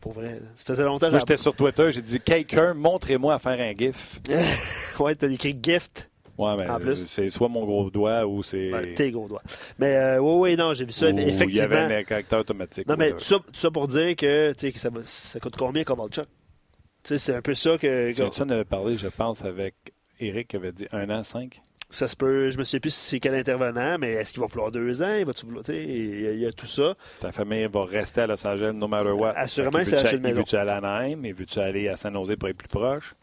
Pour vrai. Ça faisait longtemps. Moi, j'étais sur Twitter, j'ai dit quelqu'un, montrez-moi à faire un GIF. ouais, t'as écrit GIFT. Ouais, mais euh, c'est soit mon gros doigt ou c'est. tes gros doigts. Mais euh, oui, oui, non, j'ai vu ça. effectivement. Il y avait un caractère automatique. Non, mais tout ça, tout ça, pour dire que, que ça, ça coûte combien Kovalchuk? C'est un peu ça que. Ça, on avait parlé, je pense, avec Eric qui avait dit un an, cinq? Ça se peut, je me souviens plus si c'est quel intervenant, mais est-ce qu'il va falloir deux ans? Il, va il, y a, tout ça. Ta famille va rester à Los Angeles no matter what. Assurément, c'est la maison. Veux-tu aller à Anaheim? Et veux-tu aller à San Jose pour être plus proche?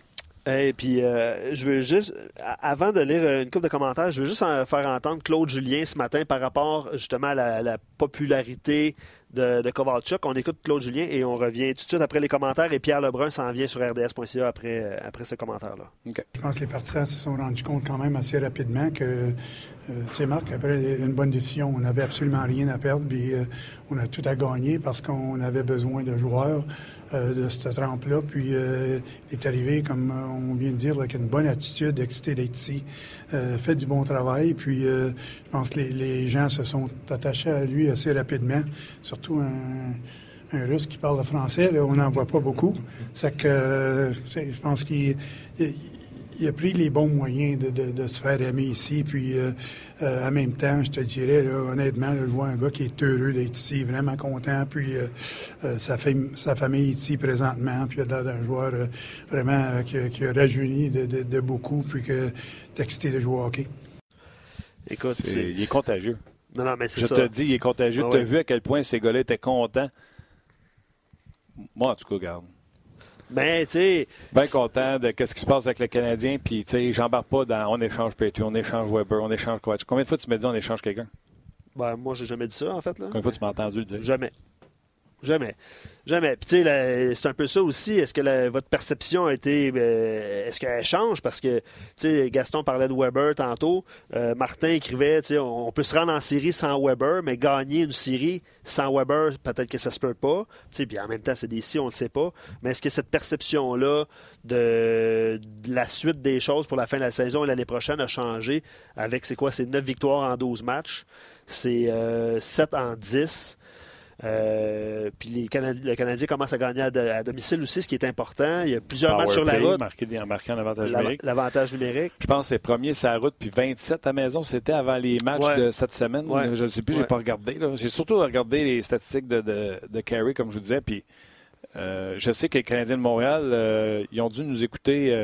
Et puis, euh, je veux juste, avant de lire une couple de commentaires, je veux juste faire entendre Claude Julien ce matin par rapport justement à la, popularité de, de Kovalchuk. On écoute Claude Julien et on revient tout de suite après les commentaires. Et Pierre Lebrun s'en vient sur rds.ca après, euh, après ce commentaire-là. Je pense que les partisans se sont rendus compte quand même assez rapidement que, euh, tu sais, Marc, après une bonne décision, on n'avait absolument rien à perdre, puis euh, on a tout à gagner parce qu'on avait besoin de joueurs de cette trempe-là. Puis il est arrivé, comme on vient de dire, avec une bonne attitude, excité d'être ici, fait du bon travail. Puis je pense que les, gens se sont attachés à lui assez rapidement, surtout un Russe qui parle le français, on n'en voit pas beaucoup. C'est que je pense qu'il a pris les bons moyens de, se faire aimer ici. Puis euh, euh, en même temps, je te dirais, honnêtement, je vois un gars qui est heureux d'être ici, vraiment content. Puis euh, sa, famille, sa famille ici présentement. Puis il a un joueur vraiment qui, a rajeuni de, beaucoup. Puis que t'es excité de jouer au hockey. Écoute, il est contagieux. Non, non, mais c'est Je te dis, il est contagieux. Ah tu as vu à quel point ces gars-là étaient contents? Moi, en tout cas, garde. Ben, tu sais. Bien content de ce qui se passe avec le Canadien. Puis, tu sais, j'embarque pas dans on échange Petrie, on échange Weber, on échange Coach. Combien de fois tu me dis on échange quelqu'un? Ben, moi, j'ai jamais dit ça, en fait. Là. Combien de fois tu m'as entendu le dire? Jamais. Jamais. Jamais. Puis, tu sais, c'est un peu ça aussi. Est-ce que votre perception a été. Euh, est-ce qu'elle change? Parce que, tu sais, Gaston parlait de Weber tantôt. Euh, Martin écrivait, tu sais, on, peut se rendre en série sans Weber, mais gagner une série sans Weber, peut-être que ça se peut pas. Tu sais, puis en même temps, c'est des si, on ne sait pas. Mais est-ce que cette perception-là de, la suite des choses pour la fin de la saison et l'année prochaine a changé avec, c'est quoi, c'est 9 victoires en 12 matchs? C'est 7 euh, en 10. Euh, puis les Canadi le Canadien commence à gagner à, domicile aussi, ce qui est important. Il y a plusieurs matchs sur la route. Marqué, marquant l'avantage numérique. L'avantage numérique. Je pense que c'est premier sur la route, puis 27 à maison, c'était avant les matchs de cette semaine. Je ne sais plus, je n'ai pas regardé. J'ai surtout regardé les statistiques de, de, de Carey, comme je vous disais, puis euh, je sais que les Canadiens de Montréal, euh, ils ont dû nous écouter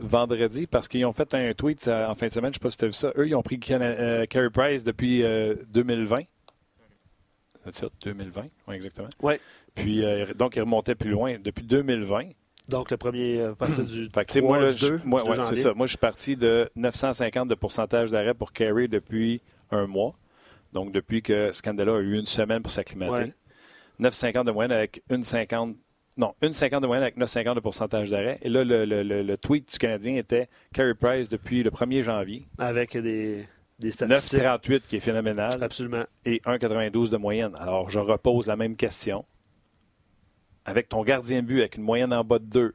vendredi parce qu'ils ont fait un tweet en fin de semaine. Je ne sais pas si tu as vu ça. Eux, ils ont pris Carey Price depuis 2020. C'est ça, 2020, oui, exactement. Oui. Puis, euh, donc, il remontait plus loin depuis 2020. Donc, le premier euh, parti du fait moi, là, moi, c'est ça. Moi, je suis parti de 950 de pourcentage d'arrêt pour Carey depuis un mois. Donc, depuis que Scandella a eu une semaine pour s'acclimater. 950 de moyenne avec une 50 non, une 50 de moyenne avec 9,50 de pourcentage d'arrêt. Et là, le, le, le, tweet du Canadien était Carey Price depuis le 1er janvier. Avec des 9,38 qui est phénoménal. Absolument. Et 1,92 de moyenne. Alors, je repose la même question. Avec ton gardien de but, avec une moyenne en bas de 2,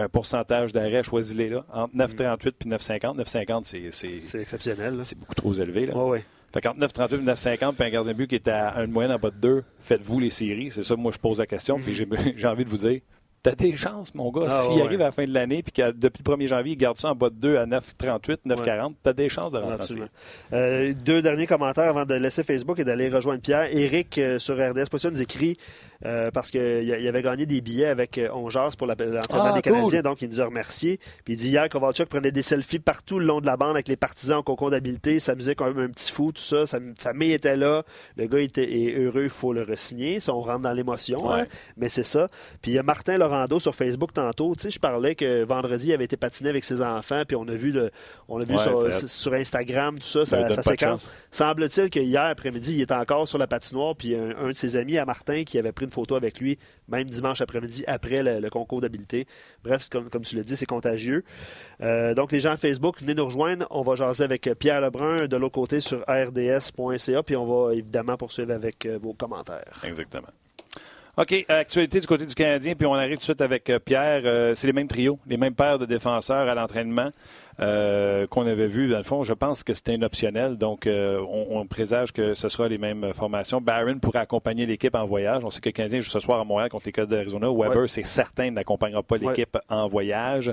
un pourcentage d'arrêt, choisis-les là, entre 9,38 et 9,50. 9,50, c'est... exceptionnel. C'est beaucoup trop élevé. Là. Oui, oui. Fait qu'entre 9,38 et 9,50, puis un gardien de but qui est à une moyenne en bas de 2, faites-vous les séries. C'est ça, moi, je pose la question. Puis mm-hmm. j'ai envie de vous dire, T'as des chances, mon gars. Ah, S'il arrive à la fin de l'année puis que depuis le 1er janvier, il garde ça en bas de 2 à 9,38, 9,40, t'as des chances de rentrer euh, Deux derniers commentaires avant de laisser Facebook et d'aller rejoindre Pierre. Éric euh, sur RDS Position nous écrit euh, parce qu'il avait gagné des billets avec euh, Ongears pour l'entraînement ah, des Canadiens, donc il nous a remercié. Puis il dit hier, Kovalchuk prenait des selfies partout le long de la bande avec les partisans au concours d'habileté, s'amusait quand même un petit fou, tout ça. Sa famille était là, le gars était heureux, il faut le resigner. Ça, on rentre dans l'émotion, hein. mais c'est ça. Puis il y a Martin Laurando sur Facebook tantôt. Tu sais, je parlais que vendredi, il avait été patiné avec ses enfants, puis on a vu, le, on a vu sur, Instagram, tout ça, sa, séquence. Semble-t-il que hier après-midi, il était encore sur la patinoire, puis un, un de ses amis à Martin qui avait pris photo avec lui, même dimanche après-midi, après le, concours d'habileté. Bref, comme, tu l'as dit, c'est contagieux. Euh, donc, les gens Facebook, venez nous rejoindre. On va jaser avec Pierre Lebrun de l'autre côté sur rds.ca, puis on va évidemment poursuivre avec euh, vos commentaires. Exactement. OK, actualité du côté du Canadien, puis on arrive tout de suite avec euh, Pierre. c'est les mêmes trios, les mêmes paires de défenseurs à l'entraînement. Euh, qu'on avait vu. Dans le fond, je pense que c'était un optionnel. Donc, euh, on, présage que ce sera les mêmes formations. Barron pourrait accompagner l'équipe en voyage. On sait que le Canadien joue ce soir à Montréal contre les Codes d'Arizona. Weber, c'est certain, n'accompagnera pas l'équipe en voyage.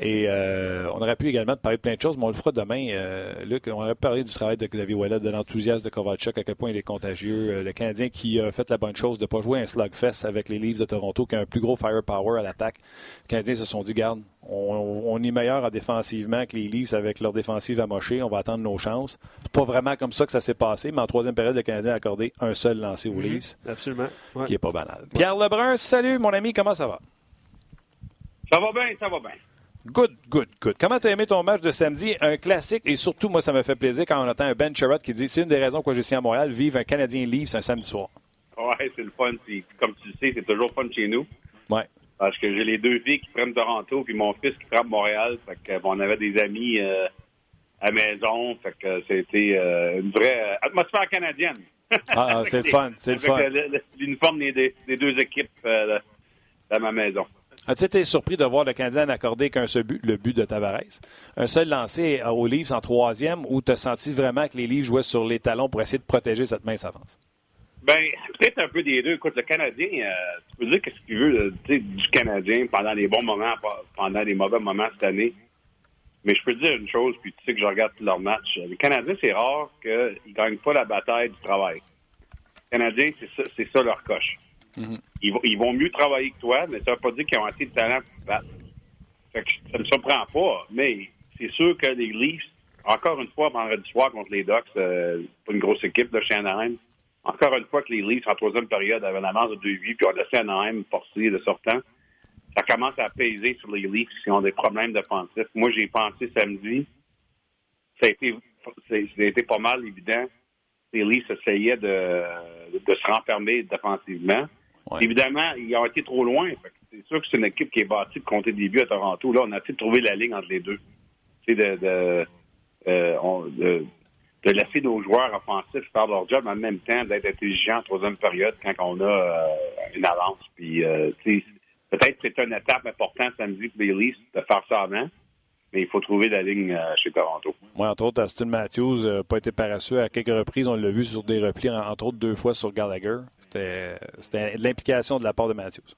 Et euh, on aurait pu également parler de plein de choses, mais on le fera demain. Euh, Luc, on aurait parlé du travail de Xavier Ouellet, de l'enthousiasme de Kovalchuk, à quel point il est contagieux. Euh, le Canadien qui a fait la bonne chose de ne pas jouer un slugfest avec les Leafs de Toronto, qui a un plus gros firepower à l'attaque. Les Canadiens se sont dit, garde, on, est meilleur en défensivement que les Leafs avec leur défensive amochée. On va attendre nos chances. C'est pas vraiment comme ça que ça s'est passé, mais en troisième période, le Canadien a accordé un seul lancé aux mhm. Leafs. Absolument. Qui est pas banal. Pierre Lebrun, salut mon ami, comment ça va? Ça va bien, ça va bien. Good, good, good. Comment tu as aimé ton match de samedi? Un classique, et surtout, moi, ça me fait plaisir quand on entend un Ben Sherrod qui dit c'est une des raisons pourquoi j'ai signé à Montréal, vivre un Canadien livre, un samedi soir. Ouais, c'est le fun. Comme tu le sais, c'est toujours fun chez nous. Ouais. Parce que j'ai les deux filles qui prennent Toronto, puis mon fils qui prend Montréal. Fait que, on avait des amis euh, à maison. Fait que c'était euh, une vraie euh, atmosphère canadienne. Ah, c'est le fun, c'est le fun. L'uniforme des, deux équipes dans ma maison. As-tu été surpris de voir le Canadien n'accorder qu'un seul but, le but de Tavares? Un seul lancé aux Leafs en troisième ou tu as senti vraiment que les Leafs jouaient sur les talons pour essayer de protéger cette mince avance? Ben, peut-être un peu des deux. Écoute, le Canadien, euh, tu peux dire qu'est-ce qu'il veut du Canadien pendant les bons moments, pendant les mauvais moments cette année. Mais je peux te dire une chose, puis tu sais que je regarde tous leurs matchs. Les Canadiens, c'est rare qu'ils ne gagnent pas la bataille du travail. Les Canadiens, c'est ça, leur coche. Mm-hmm. ils, vont, mieux travailler que toi, mais ça ne veut pas dire qu'ils ont assez de talent pour battre. Fait que ça ne me surprend pas, mais c'est sûr que les Leafs, encore une fois, vendredi soir contre les Ducks, euh, pas une grosse équipe de chez Anaheim, encore une fois que les Leafs, en troisième période, avaient la masse de 2-8, puis on laissé Anaheim forcer de sortant. Ça commence à peser sur les Leafs qui ont des problèmes défensifs. Moi, j'ai pensé samedi, ça a été, ça a été pas mal évident. Les Leafs essayaient de, de se renfermer défensivement. Évidemment, ils ont été trop loin. C'est sûr que c'est une équipe qui est bâtie de compter des buts à Toronto. Là, on a essayé de trouver la ligne entre les deux. C'est de, de, euh, de de laisser nos joueurs offensifs faire leur job, en même temps d'être intelligents en troisième période quand on a euh, une avance. Puis, euh, peut-être que c'est une étape importante samedi pour les Leafs de faire ça avant, mais il faut trouver la ligne euh, chez Toronto. Oui, entre autres, Aston Matthews n'a pas été paresseux à quelques reprises. On l'a vu sur des replis, entre autres deux fois sur Gallagher. C'était de l'implication de la part de Matthews.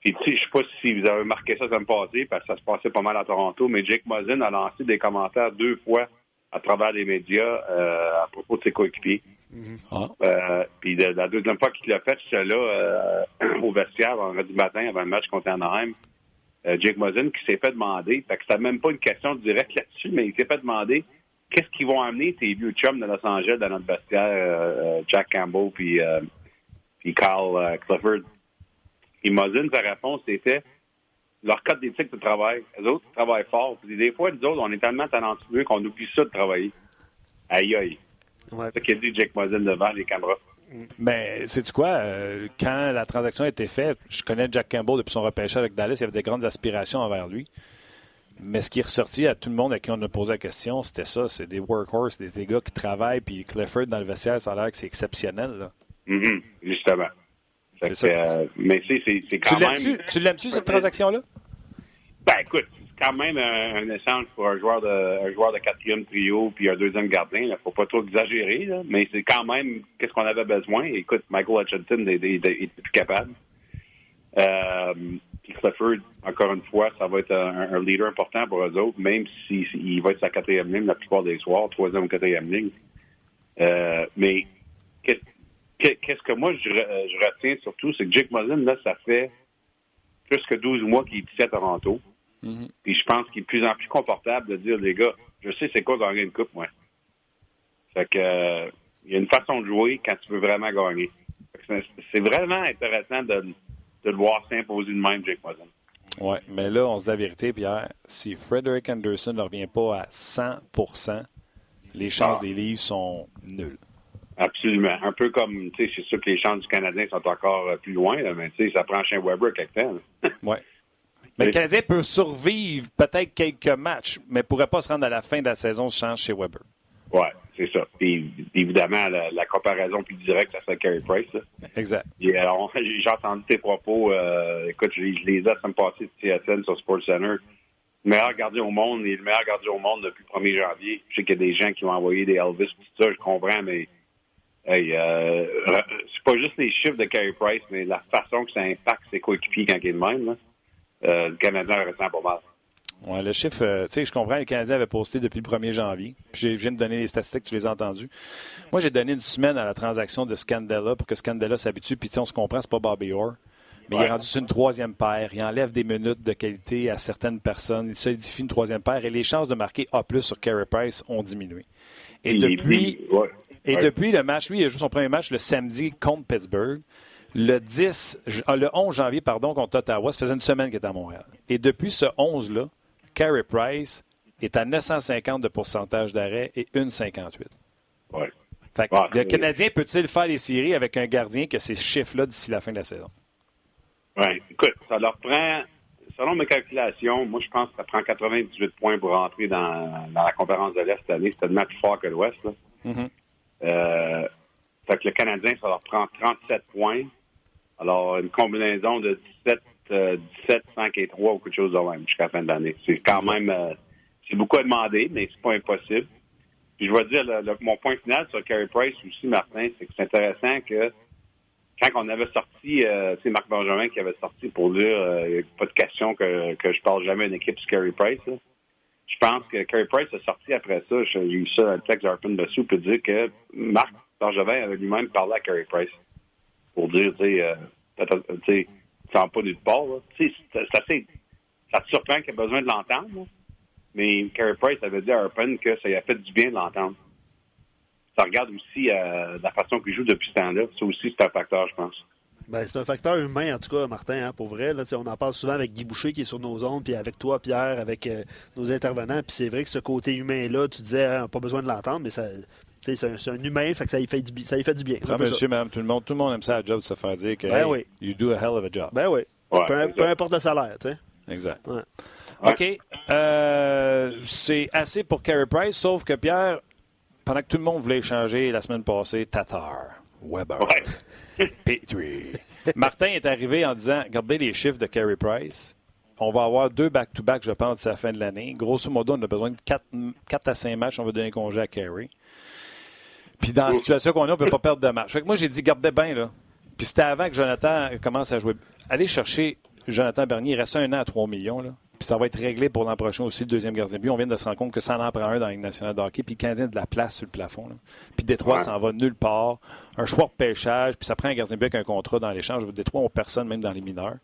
Puis, tu sais, je sais pas si vous avez marqué ça ça me passait, parce que ça se passait pas mal à Toronto, mais Jake Mosin a lancé des commentaires deux fois à travers les médias euh, à propos de ses coéquipiers. Mm-hmm. Ah. Euh, puis la deuxième fois qu'il l'a fait, j'étais là euh, au vestiaire vendredi matin avant le match contre Anaheim. Jake Mosin qui s'est fait demander, fait que c'était même pas une question directe là-dessus, mais il s'est fait demander qu'est-ce qu'ils vont amener tes vieux chums de Los Angeles dans notre vestiaire, Jack Campbell puis, puis Carl Clifford. Et Mosin, sa réponse c'était leur code d'éthique de travail. Les autres travaillent fort. Puis des fois, nous autres, on est tellement talentueux qu'on oublie ça de travailler. Aïe, aïe. Ouais. C'est ce qu'a dit Jake Mosin devant les caméras. Mais c'est tu quoi? Euh, quand la transaction a été faite, je connais Jack Campbell depuis son repêchage avec Dallas, il y avait des grandes aspirations envers lui. Mais ce qui est ressorti à tout le monde à qui on a posé la question, c'était ça. C'est des workhorses, des, des, gars qui travaillent, puis Clifford dans le vestiaire, ça a l'air que c'est exceptionnel. Là. Mm-hmm. justement. Ça. Euh, mais c'est quand tu même. Tu l'aimes-tu, cette transaction-là? Ben, écoute, quand même un, échange pour un joueur de un joueur de quatrième trio puis un deuxième gardien. Il faut pas trop exagérer, mais c'est quand même qu'est-ce qu'on avait besoin. Écoute, Michael Hutchinson est, plus capable. Euh, Clifford, encore une fois, ça va être un, leader important pour eux autres, même s'il si, va être sa quatrième ligne la plupart des soirs, troisième ou quatrième ligne. Euh, mais qu'est-ce que moi je, je retiens surtout, c'est que Jake Mullin, là, ça fait plus que 12 mois qu'il est à Toronto. Mhm. Puis je pense qu'il est de plus en plus confortable de dire, les gars, je sais c'est quoi gagner une coupe, moi. Fait que euh, il y a une façon de jouer quand tu veux vraiment gagner. C'est vraiment intéressant de, le voir s'imposer de même, Jake Mosin. Oui, mais là, on se dit la vérité, Pierre. Si Frederick Anderson ne revient pas à 100% les chances ah. des livres sont nulles. Absolument. Un peu comme, tu sais, c'est sûr que les chances du Canadien sont encore euh, plus loin, mais tu sais, ça prend Shane Weber quelque temps. oui. Mais le Canadien peut survivre peut-être quelques matchs, mais ne pourrait pas se rendre à la fin de la saison sans chez Weber. Oui, c'est ça. Évidemment, la, comparaison plus directe, ça serait Carey Price. Exact. j'ai entendu tes propos. Euh, écoute, je, les ai ça me passer de TSN sur SportsCenter. Le meilleur gardien au monde et le meilleur gardien au monde depuis le 1er janvier. Je sais qu'il y a des gens qui ont envoyé des Elvis, tout ça, je comprends, mais Hey, euh, c'est pas juste les chiffres de Carey Price, mais la façon que ça impacte ses coéquipiers quand il est de même. Euh, le Canadien ressent pas mal. Ouais, le chiffre, euh, tu sais, je comprends, le Canadien avait posté depuis le 1er janvier. Puis je viens de donner les statistiques, tu les as entendues. Moi, j'ai donné une semaine à la transaction de Scandella pour que Scandella s'habitue. Puis, on se comprend, c'est pas Bobby Orr. Mais il est rendu sur une troisième paire. Il enlève des minutes de qualité à certaines personnes. Il solidifie une troisième paire. Et les chances de marquer A sur Carey Price ont diminué. Et depuis, et depuis le match, lui, il a joué son premier match le samedi contre Pittsburgh. Le 10, ah, le 11 janvier, pardon, contre Ottawa, ça faisait une semaine qu'il était à Montréal. Et depuis ce 11-là, Carey Price est à 950 de pourcentage d'arrêt et 1,58. Oui. le Canadien peut-il faire les séries avec un gardien qui a ces chiffres-là d'ici la fin de la saison? Oui, écoute, ça leur prend, selon mes calculations, moi je pense que ça prend 98 points pour rentrer dans, la conférence de l'Est cette année. C'est tellement plus fort que l'Ouest. Mm-hmm. Euh, fait que le Canadien, ça leur prend 37 points. Alors, une combinaison de 17, 17 5 et 3 ou quelque chose de même jusqu'à la fin de l'année. C'est quand même, euh, c'est beaucoup à demander, mais c'est pas impossible. Puis je vais dire, mon point final sur Carey Price aussi, Martin, c'est que c'est intéressant que quand on avait sorti, euh, c'est Marc Benjamin qui avait sorti pour dire euh, pas de question que, que je parle jamais d'une équipe sur Carey Price. Je pense que Carey Price a sorti après ça, j'ai eu ça dans le texte d'Arpin dessous, pour dire que Marc Benjamin avait lui-même parlé à Carey Price pour dire, tu sais, euh, tu sais, pas nulle part. Tu sais, c'est ça te surprend qu'il ait besoin de l'entendre. Mais Carey Price avait dit à Arpin que ça lui a fait du bien de l'entendre ça regarde aussi euh, la façon qu'il joue depuis ce temps-là. Ça aussi, c'est un facteur, je pense. Ben, c'est un facteur humain, en tout cas, Martin, hein, pour vrai. On en parle souvent avec Guy Boucher qui est sur nos ondes, puis avec toi, Pierre, avec euh, nos intervenants. Puis c'est vrai que ce côté humain-là, tu disais, hein, pas besoin de l'entendre, mais ça, c'est un, un, humain, fait que ça lui fait du, ça fait du bien. Ah, monsieur, madame, tout le monde, tout le monde aime ça à job de se faire dire que ben oui. you do a hell of a job. Ben oui. peu, importe le salaire, tu sais. Exact. OK. Euh, c'est assez pour Carey Price, sauf que Pierre, pendant que tout le monde voulait échanger la semaine passée, Tatar, Weber, Petrie. Martin est arrivé en disant Regardez les chiffres de Carey Price. On va avoir deux back-to-back, je pense, d'ici la fin de l'année. Grosso modo, on a besoin de 4, à 5 matchs. On va donner congé à Carey. Puis dans la situation qu'on a, on ne peut pas perdre de match. Fait que moi, j'ai dit Gardez bien, là. Puis c'était avant que Jonathan commence à jouer. Allez chercher Jonathan Bernier. Il reste un an à 3 millions. Là. Puis ça va être réglé pour l'an prochain aussi, le deuxième gardien de but. On vient de se rendre compte que ça en prend un dans la nationale de hockey. Puis le Canadien a de la place sur le plafond. Puis Détroit, ça en va nulle part. Un choix de pêchage, puis ça prend un gardien de but avec un contrat dans l'échange. Détroit, on personne, même dans les mineurs.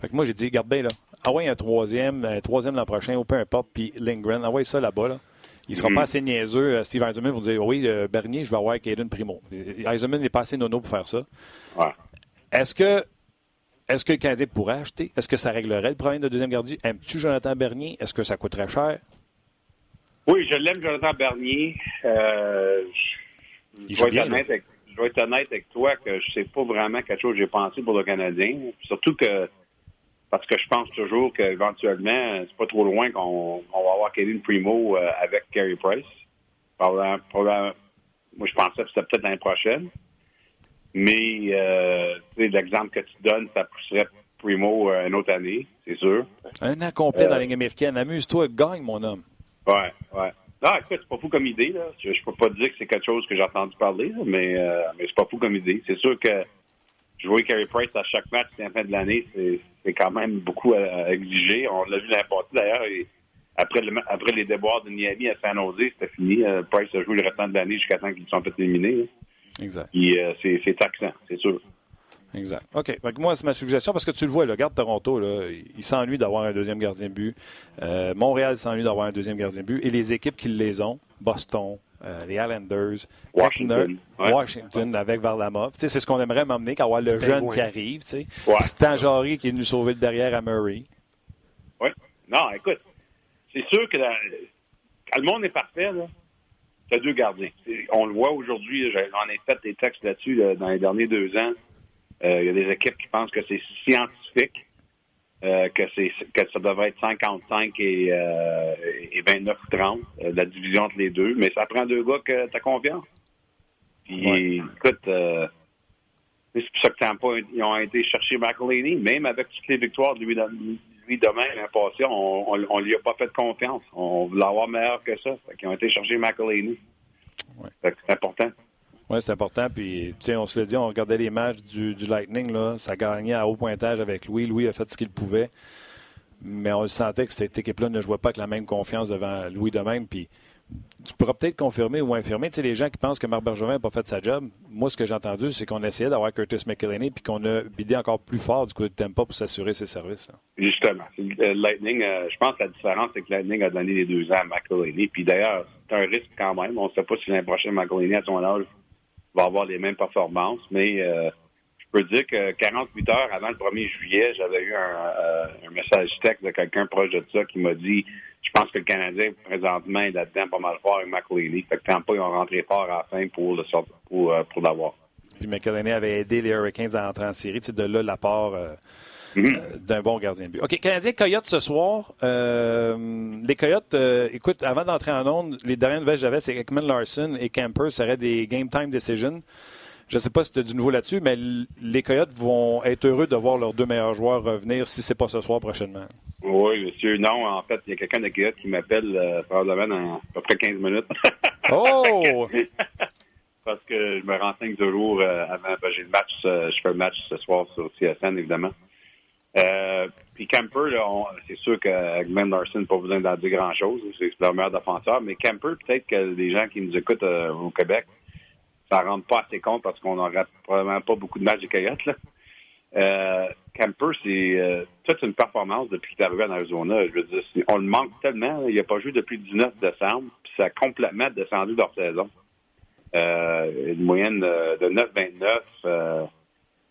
Fait que moi, j'ai dit, garde bien, là. Ah ouais, un troisième, un troisième l'an prochain, ou peu importe. Puis Lindgren, ah ouais, ça là-bas, là. Il ne sera pas mm-hmm. assez niaiseux, euh, Steve Eisenman, pour dire Oui, euh, Bernier, je vais avoir Caden Primo. Eisenman n'est pas assez nono pour faire ça. Est-ce que est-ce que le Canadien pourrait acheter? Est-ce que ça réglerait le problème de deuxième gardien? Aimes-tu Jonathan Bernier? Est-ce que ça coûterait cher? Oui, je l'aime, Jonathan Bernier. Euh, je, vais être honnête avec, toi que je sais pas vraiment quelque chose que j'ai pensé pour le Canadien. Surtout que parce que je pense toujours qu'éventuellement, c'est pas trop loin qu'on va avoir Kevin Primo euh, avec Carey Price. moi, je pensais que c'était peut-être l'année prochaine. Mais euh, l'exemple que tu donnes, ça pousserait Primo euh, une autre année, c'est sûr. Un an complet dans la Ligue américaine. Amuse-toi, gagne, mon homme. Ouais, ouais. Non, écoute, c'est pas fou comme idée. Là. Je, je peux pas dire que c'est quelque chose que j'ai entendu parler, mais, euh, mais c'est pas fou comme idée. C'est sûr que jouer Carey Price à chaque match à la fin de l'année, c'est quand même beaucoup à, exiger. On l'a vu l'année passée, d'ailleurs. Après, le, après les déboires de Miami à San Jose, c'était fini. Price a joué le restant de l'année jusqu'à temps qu'ils soient fait éliminés. Exact. Puis euh, c'est taxant, c'est sûr. Exact. OK. moi, c'est ma suggestion parce que tu le vois, le garde Toronto, là, il s'ennuie d'avoir un deuxième gardien de but. Euh, Montréal s'ennuie d'avoir un deuxième gardien de but. Et les équipes qui les ont, Boston, euh, les Islanders, Washington, Washington avec Varlamov. C'est ce qu'on aimerait m'emmener, qu'avoir le jeune qui arrive. C'est Tanjari qui est venu sauver le derrière à Murray. Oui. Non, écoute, c'est sûr que le monde est parfait. Là tu deux gardiens. On le voit aujourd'hui, j'en ai fait des textes là-dessus dans les derniers deux ans. Euh, il y a des équipes qui pensent que c'est scientifique, euh, que c'est que ça devrait être 55 et, euh, et 29 ou 30, euh, la division entre les deux. Mais ça prend deux gars que tu as confiance. Puis, écoute, c'est pour ça que pas, ils ont été chercher McElhaney, même avec toutes les victoires de lui, lui demain, l'an passé, on, on, lui a pas fait confiance. On voulait avoir meilleur que ça. Fait ils ont été chercher McElhaney. Ouais. C'est important. Oui, c'est important. Puis, tu on se le dit, on regardait les matchs du, Lightning, là, ça gagnait à haut pointage avec Louis. Louis a fait ce qu'il pouvait. Mais on sentait que cette équipe-là ne jouait pas avec la même confiance devant Louis de même. Puis, tu pourras peut-être confirmer ou infirmer. Tu sais, les gens qui pensent que Marc Bergevin n'a pas fait sa job, moi, ce que j'ai entendu, c'est qu'on essayait d'avoir Curtis McElhaney puis qu'on a bidé encore plus fort du coup de Tempa pour s'assurer ses services. Justement. Lightning, euh, je pense que la différence, c'est que Lightning a donné les deux ans à McElhaney. Puis d'ailleurs, c'est un risque quand même. On ne sait pas si l'année prochaine, McElhaney, à son âge, va avoir les mêmes performances. Mais euh, je peux dire que 48 heures avant le 1er juillet, j'avais eu un, euh, un message texte de quelqu'un proche de ça qui m'a dit je pense que le Canadien, présentement, est là-dedans pas mal fort avec McLeany. Fait que Tampa, ils ont rentré fort à la fin pour le pour, euh, pour l'avoir. Puis McElhenney avait aidé les Hurricanes à entrer en série. C'est de là l'apport euh, mm-hmm. euh, d'un bon gardien de but. OK, Canadien Coyote ce soir. les Coyotes, écoute, avant d'entrer en onde, les dernières nouvelles que j'avais, c'est qu'Ekman Larson et Camper seraient des game time decisions. Je ne sais pas si tu as du nouveau là-dessus, mais les Coyotes vont être heureux de voir leurs deux meilleurs joueurs revenir si ce n'est pas ce soir prochainement. Oui, monsieur. Non, en fait, il y a quelqu'un de Coyotes qui m'appelle euh, probablement dans à peu près 15 minutes. oh! Parce que je me renseigne toujours euh, avant. Ben, j'ai le match, euh, je fais le match ce soir sur CSN, évidemment. Puis Camper, c'est sûr qu'avec Glenn Larson, pas besoin d'en dire grand-chose. C'est leur meilleur défenseur. Mais Camper, peut-être que les gens qui nous écoutent au Québec ça rentre pas assez compte parce qu'on n'aura probablement pas beaucoup de matchs de Coyotes. Là. Euh, Camper, c'est euh, toute une performance depuis qu'il est arrivé en Arizona. Je veux dire, on le manque tellement. Il n'a pas joué depuis le 19 décembre, puis ça a complètement descendu leur saison. Euh, une moyenne de 9,29.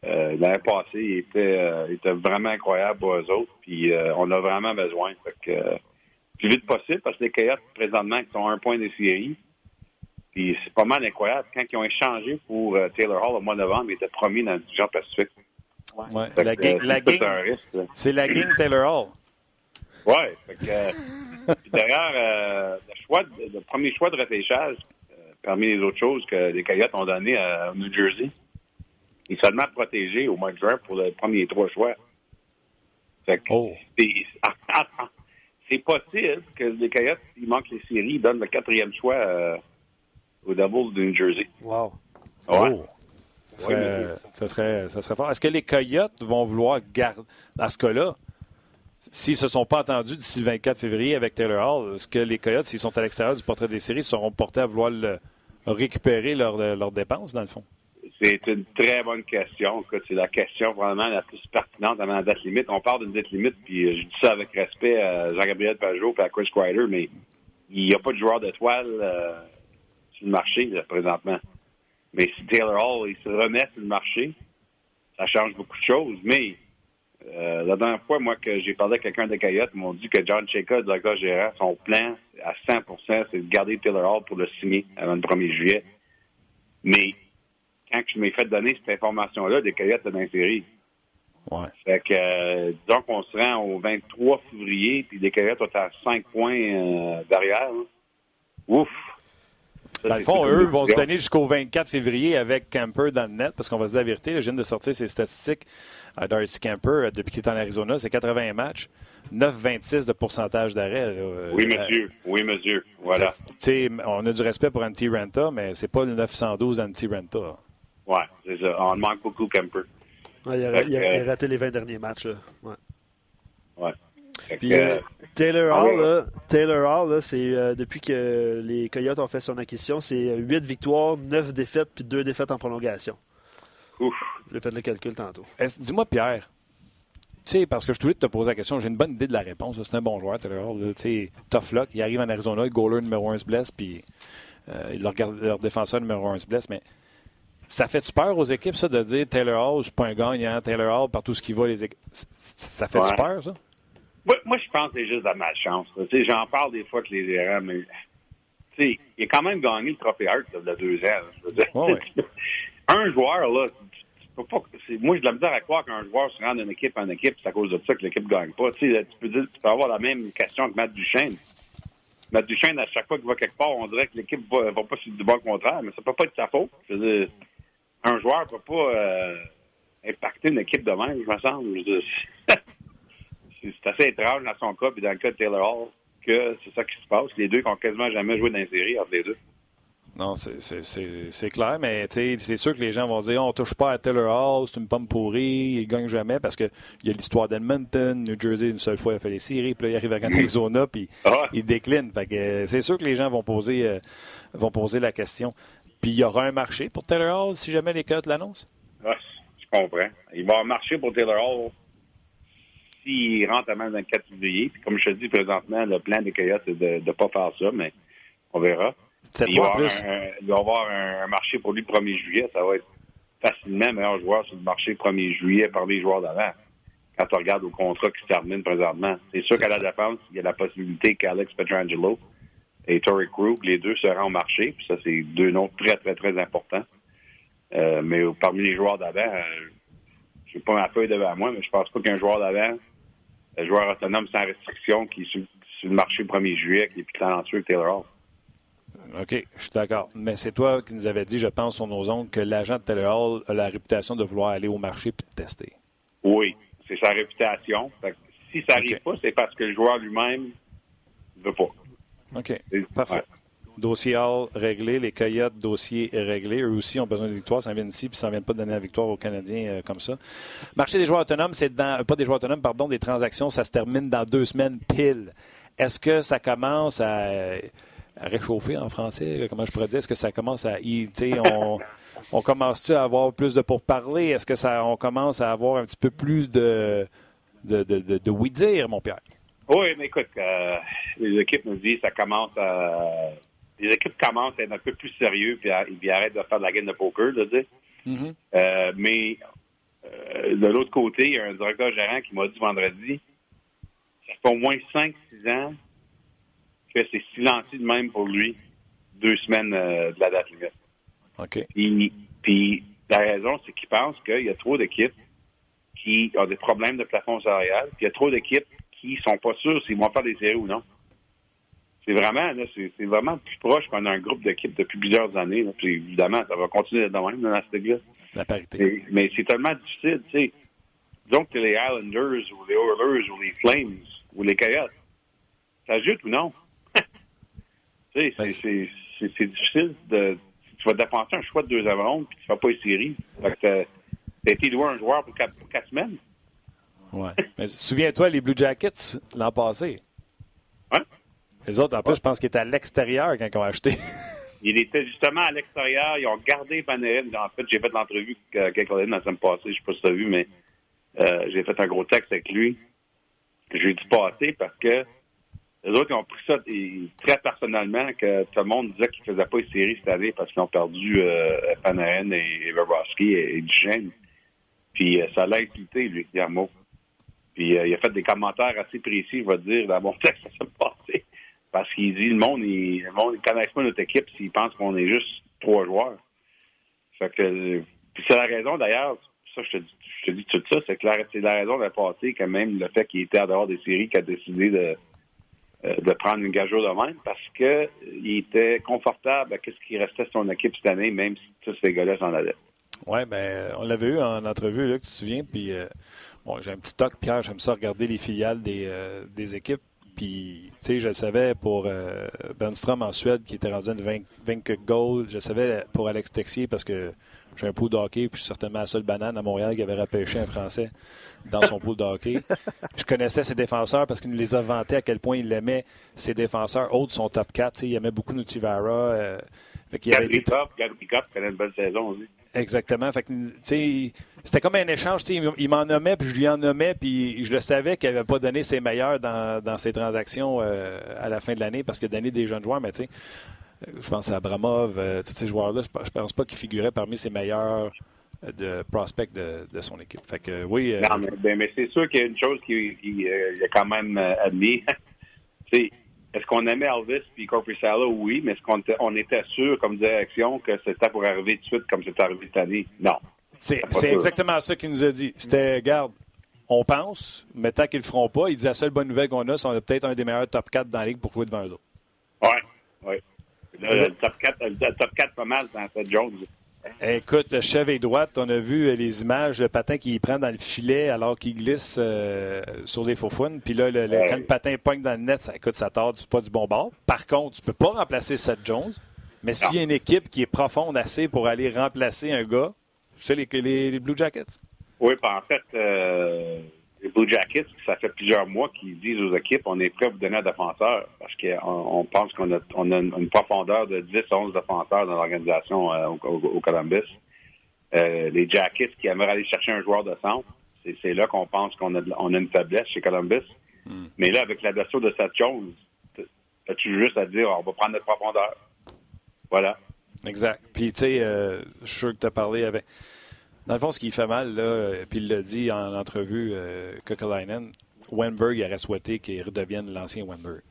Euh, L'année passée, il était, était vraiment incroyable pour eux autres. Puis on a vraiment besoin. Fait que, plus vite possible, parce que les Coyotes, présentement, qui sont à un point des séries, c'est pas mal incroyable. Quand ils ont échangé pour euh, Taylor Hall au mois de novembre, ils étaient promis dans le division Pacifique. Ouais. La, c'est la game Taylor Hall. Oui. Euh, d'ailleurs, euh, le, choix le premier choix de repêchage, parmi les autres choses que les Coyotes ont donné à New Jersey, est seulement protégé au mois de juin pour les premiers trois choix. oh. c'est possible que les Coyotes, s'il manquent les séries, ils donnent le quatrième choix au Devils de New Jersey. Wow. Ouais. Oh. Ça serait, ça, serait, fort. Est-ce que les Coyotes vont vouloir garder, dans ce cas-là, s'ils ne se sont pas entendus d'ici le 24 février avec Taylor Hall, est-ce que les Coyotes, s'ils sont à l'extérieur du portrait des séries, seront portés à vouloir récupérer leurs dépenses, dans le fond? C'est une très bonne question. C'est la question vraiment la plus pertinente avant la date limite. On parle d'une date limite, puis je dis ça avec respect à Jean-Gabriel Pajot et à Chris Kreider, mais il n'y a pas de joueur d'étoile. Euh, sur le marché présentement. Mais si Taylor Hall il se remet sur le marché, ça change beaucoup de choses. Mais euh, la dernière fois, moi, que j'ai parlé à quelqu'un de Coyote, ils m'ont dit que John Cheka, gars gérant, son plan à 100% c'est de garder Taylor Hall pour le signer avant le 1er juillet. Mais quand je m'ai fait donner cette information-là, des Coyotes dans la série. Ouais. Fait que, euh, disons qu'on se rend au 23 février, puis les Coyotes sont à 5 points euh, derrière. Ouf! Dans le fond, eux vont se donner jusqu'au 24 février avec Camper dans le net, parce qu'on va se dire la vérité. je viens de sortir ses statistiques à Darcy Camper euh, depuis qu'il est en Arizona. C'est 80 matchs, 9,26 de pourcentage d'arrêt. Oui, euh, monsieur. Oui, monsieur. Voilà. On a du respect pour Anti Renta, mais c'est pas le 912 Anti Renta. Oui, c'est ça. On manque beaucoup Camper. il, a, raté les 20 derniers matchs. Oui. Ouais. Puis, euh, Taylor ah Hall, Taylor Hall c'est euh, depuis que les Coyotes ont fait son acquisition, c'est 8 victoires, 9 défaites, puis 2 défaites en prolongation. Ouf. J'ai fait le calcul tantôt. Dis-moi, Pierre, tu sais, parce que je voulais te poser la question, j'ai une bonne idée de la réponse. C'est un bon joueur, Taylor Hall. Tu sais, tough luck. Il arrive en Arizona, le goaler numéro 1 se blesse, puis euh, leur, leur, défenseur numéro 1 se blesse. Mais ça fait-tu peur aux équipes, ça, de dire Taylor Hall, c'est pas un gagnant, Taylor Hall, partout ce qui va, les équipes. Ça fait-tu peur, ça? Moi, je pense que c'est juste de la malchance. J'en parle des fois que les erreurs, mais il a quand même gagné le trophée Hart il y a deux ans. un joueur, là, pas, moi, j'ai de la misère à croire qu'un joueur se rende d'une équipe en équipe, c'est à cause de ça que l'équipe ne gagne pas. tu, peux dire, tu peux avoir la même question que Matt Duchesne. Matt Duchesne, à chaque fois qu'il va quelque part, on dirait que l'équipe va, va pas sur du bon contraire, mais ça peut pas être sa faute. Un joueur ne peut pas euh, impacter une équipe de même, je me semble. c'est assez étrange dans son cas, puis dans le cas de Taylor Hall, que c'est ça qui se passe. Les deux qui n'ont quasiment jamais joué dans une série entre les deux. Non, c'est clair, mais c'est sûr que les gens vont dire on touche pas à Taylor Hall, c'est une pomme pourrie, il gagne jamais parce qu'il y a l'histoire d'Edmonton, New Jersey, une seule fois, il a fait les séries, puis là, il arrive à Arizona, puis ah il décline. c'est sûr que les gens vont poser, euh, vont poser la question. Puis il y aura un marché pour Taylor Hall si jamais les Coyotes l'annoncent? Ah, je comprends. Il va y avoir un marché pour Taylor Hall s'il rentre avant le 24 février, puis comme je te dis présentement, le plan des Coyotes, c'est de ne pas faire ça, mais on verra. Il va, y avoir un, marché pour lui le 1er juillet. Ça va être facilement meilleur joueur sur le marché le 1er juillet par les joueurs d'avant. quand tu regardes au contrat qui se termine présentement. C'est sûr qu'à la défense, il y a la possibilité qu'Alex Petrangelo et Tory Krug, les deux seront au marché. Puis ça, c'est deux noms très, très, très importants. Euh, mais parmi les joueurs d'avant, euh, je n'ai pas ma feuille devant moi, mais je pense pas qu'un joueur d'avant, un joueur autonome sans restriction qui est sur, le marché le 1er juillet, qui est plus talentueux que Taylor Hall. OK, je suis d'accord. Mais c'est toi qui nous avais dit, je pense, sur nos ondes, que l'agent de Taylor Hall a la réputation de vouloir aller au marché puis de tester. Oui, c'est sa réputation. si ça n'arrive pas, c'est parce que le joueur lui-même ne veut pas. OK. Parfait. Dossier Hall réglé, les Coyotes, dossier réglé. Eux aussi ont besoin de victoire. Ça vient ici, puis ça ne vient pas de donner la victoire aux Canadiens euh, comme ça. Marché des joueurs autonomes, c'est dans. Pas des joueurs autonomes, pardon, des transactions, ça se termine dans deux semaines pile. Est-ce que ça commence à, réchauffer en français? Comment je pourrais dire? Est-ce que ça commence à. On, on commence-tu à avoir plus de pourparlers? Est-ce que ça on commence à avoir un petit peu plus de, de, de, de, oui dire, mon Pierre? Oui, mais écoute, euh, les équipes nous disent ça commence à. Les équipes commencent à être un peu plus sérieux puis ils arrêtent de faire de la game de poker, de dire. Mm-hmm. Euh, mais euh, de l'autre côté, il y a un directeur gérant qui m'a dit vendredi ça fait au moins 5-6 ans que c'est silencieux de même pour lui, deux semaines de la date limite. OK. Puis, la raison, c'est qu'il pense qu'il y a trop d'équipes qui ont des problèmes de plafond salarial, puis il y a trop d'équipes qui sont pas sûres s'ils vont faire des séries ou non. C'est vraiment, là, c'est, vraiment plus proche qu'on a un groupe d'équipes depuis plusieurs années. Puis évidemment, ça va continuer d'être de même dans cette. La parité. mais c'est tellement difficile, tu sais. Que les Islanders ou les Oilers ou les Flames ou les Coyotes. Ça jute ou non? tu sais, ben, c'est, c'est difficile de, tu vas dépenser un choix de deux avant puis tu ne fais pas une série. Fait que t'as été loué un joueur pour quatre, semaines. Ouais. Mais souviens-toi, les Blue Jackets l'an passé. Ouais. Les autres, en plus, je pense qu'ils étaient à l'extérieur quand ils ont acheté. Il était justement à l'extérieur. Ils ont gardé Panarin. En fait, j'ai fait l'entrevue avec Colin la semaine passée. Je ne sais pas si tu as vu, mais euh, j'ai fait un gros texte avec lui. J'ai dû passer parce que les autres, ils ont pris ça très personnellement, que tout le monde disait qu'ils ne faisaient pas une série cette année parce qu'ils ont perdu euh, Panarin et, Bobrovski et, Duchesne. Puis euh, ça l'a inquiété, lui, Guillermo. Puis euh, il a fait des commentaires assez précis, je vais dire, dans mon texte, ça s'est passé. Parce qu'il dit, le monde, il, le monde, ils connaissent pas notre équipe s'ils pensent qu'on est juste trois joueurs. Fait que, puis c'est la raison, d'ailleurs, ça, je te, te dis tout ça, c'est que c'est la raison de la passé, quand même, le fait qu'il était à dehors des séries, qu'il a décidé de euh, de prendre une gageure de même parce qu'il euh, était confortable à ce qui restait sur son équipe cette année, même si tous ces gars-là s'en allaient. Oui, ben on l'avait eu en entrevue, là, tu te souviens. Puis, euh, bon, j'ai un petit toc, Pierre, j'aime ça regarder les filiales des, des équipes. Puis, tu sais, je le savais pour euh, Benstrom en Suède, qui était rendu à 20, 20 goals. Je le savais pour Alex Texier parce que j'ai un pool de hockey, puis je suis certainement la seule banane à Montréal qui avait repêché un Français dans son pool de hockey. Je connaissais ses défenseurs parce qu'il nous les a vantés à quel point il aimait ses défenseurs. Autres sont top 4. Il aimait beaucoup Nutivara. Euh, Gary Cup connaît une bonne saison aussi. Exactement. c'était comme un échange. Il m'en nommait, puis je lui en nommais, puis je le savais qu'il n'avait pas donné ses meilleurs dans, ses transactions euh, à la fin de l'année parce qu'il a donné des jeunes joueurs, mais tu sais, euh, je pense à Abramov, euh, tous ces joueurs-là, je pense pas qu'ils figuraient parmi ses meilleurs de prospects de, son équipe. Fait que oui. non, ben, mais, c'est sûr qu'il y a une chose qui, qui a quand même admis. Est-ce qu'on aimait Elvis puis Corpusalo? Oui, mais est-ce qu'on était, on était sûr comme direction que c'était pour arriver tout de suite comme c'est arrivé cette année? Non. C'est exactement ça qu'il nous a dit. C'était, garde, on pense, mais tant qu'ils le feront pas, il dit la seule bonne nouvelle qu'on a, c'est qu'on a peut-être un des meilleurs top 4 dans la ligue pour jouer devant eux autres. Oui, oui. Le, top 4, le top 4 pas mal dans cette Jones. Écoute, le cheveu droite, on a vu euh, les images, le patin qu'il prend dans le filet alors qu'il glisse euh, sur des faux Puis là, le, quand le patin pogne dans le net, ça, écoute, ça tord pas du bon bord. Par contre, tu peux pas remplacer Seth Jones. Mais s'il y a une équipe qui est profonde assez pour aller remplacer un gars, c'est les, les, Blue Jackets. Oui, en fait, euh, les Blue Jackets, ça fait plusieurs mois qu'ils disent aux équipes on est prêt à vous donner un défenseur parce qu'on pense qu'on a, on a une profondeur de 10-11 défenseurs dans l'organisation euh, au, Columbus. Euh, les Jackets qui aimeraient aller chercher un joueur de centre, c'est là qu'on pense qu'on a, on a une faiblesse chez Columbus. Hmm. Mais là, avec la blessure de cette chose, as-tu juste à dire on va prendre notre profondeur? Voilà. Exact. Puis, tu sais, euh, je suis sûr que tu as parlé avec Dans le fond, ce qui fait mal, là, puis il l'a dit en entrevue, euh, Kokolainen, Wenberg aurait souhaité qu'il redevienne l'ancien Wenberg.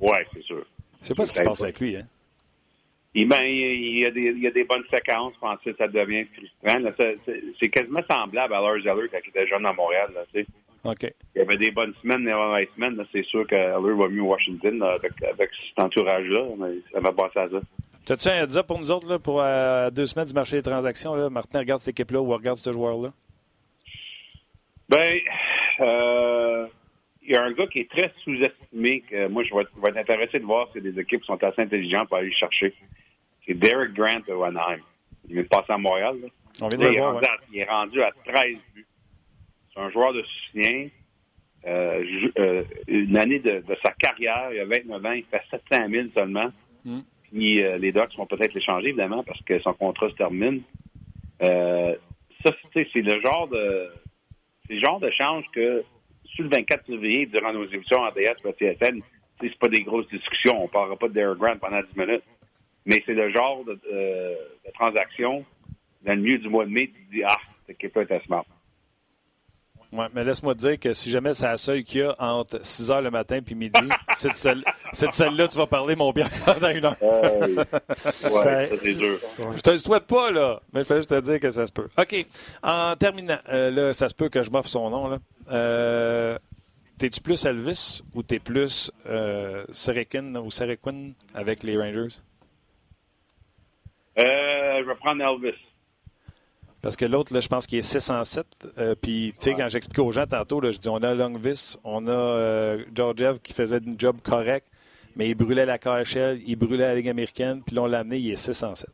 Oui, c'est sûr. Je sais pas ce qui se passe avec lui. Hein? Il, ben, il, y a des, il y a des bonnes séquences, puis ensuite ça devient frustrant. C'est quasiment semblable à Lars Zeller quand il était jeune à Montréal. Là. Il y avait des bonnes semaines, des mauvaises semaines. C'est sûr que va mieux Washington avec, avec cet entourage-là. Ça va passer à ça. T'as-tu un heads pour nous autres, là, pour euh, deux semaines du marché des transactions? Là? Martin regarde cette équipe-là ou regarde ce joueur-là? Ben, euh, il y a un gars qui est très sous-estimé, que moi, je vais, être intéressé de voir si des équipes sont assez intelligentes pour aller le chercher. C'est Derek Grant de Anaheim. Il vient de passer à Montréal. Là. On vient de le voir, il est rendu à 13 buts. C'est un joueur de soutien. Euh, euh, une année de, sa carrière, il a 29 ans, il fait 700 000 seulement. Mm. Puis euh, les Ducks vont peut-être l'échanger, évidemment, parce que son contrat se termine. ça, c'est le genre de c'est le genre de change que sur le 24 février, durant nos émissions en DS ou TSN, c'est pas des grosses discussions. On parlera pas de Derek Grant pendant 10 minutes. Mais c'est le genre de, de, transaction, dans le milieu du mois de mai, tu te dis Ah, cette équipe est smart. Oui, mais laisse-moi te dire que si jamais c'est la seule qu'il y a entre 6 h le matin et midi, c'est de celle-là que tu vas parler, mon bien, pendant une heure. ouais, c'est dur. Je te le souhaite pas, là, mais je fallait juste te dire que ça se peut. OK. En terminant, euh, là, ça se peut que je m'offre son nom, là. Euh, T'es-tu plus Elvis ou t'es plus euh, Serekin ou Serequin avec les Rangers? Euh, je vais prendre Elvis. Parce que l'autre, je pense qu'il est 607. Euh, puis, tu sais, quand j'explique aux gens tantôt, là, je dis on a Longvis, on a euh, Georgiev qui faisait un job correct, mais il brûlait la KHL, il brûlait la Ligue américaine, puis l'on l'a amené, il est 607.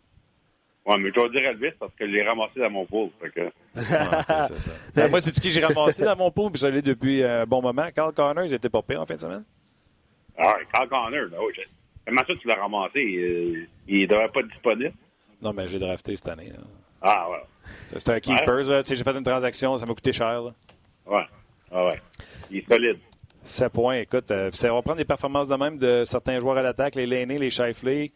Oui, mais je dois dire Elvis parce que je l'ai ramassé dans mon pool. Que... Ben, moi, c'est qui j'ai ramassé dans mon pool, puis je l'ai depuis un bon moment? Carl Connors était pas pire en fin de semaine. Ah, Carl Connors, ben oui. Comment ça, tu l'as ramassé? Il ne devrait pas être disponible? Non, mais j'ai drafté cette année. Ah, ouais. C'est un keeper. Ouais. J'ai fait une transaction, ça m'a coûté cher. Là. Ouais. Ah, ouais. Il est solide. 7 points. Écoute, euh, on va prendre des performances de même de certains joueurs à l'attaque, les Laney, les Shifley.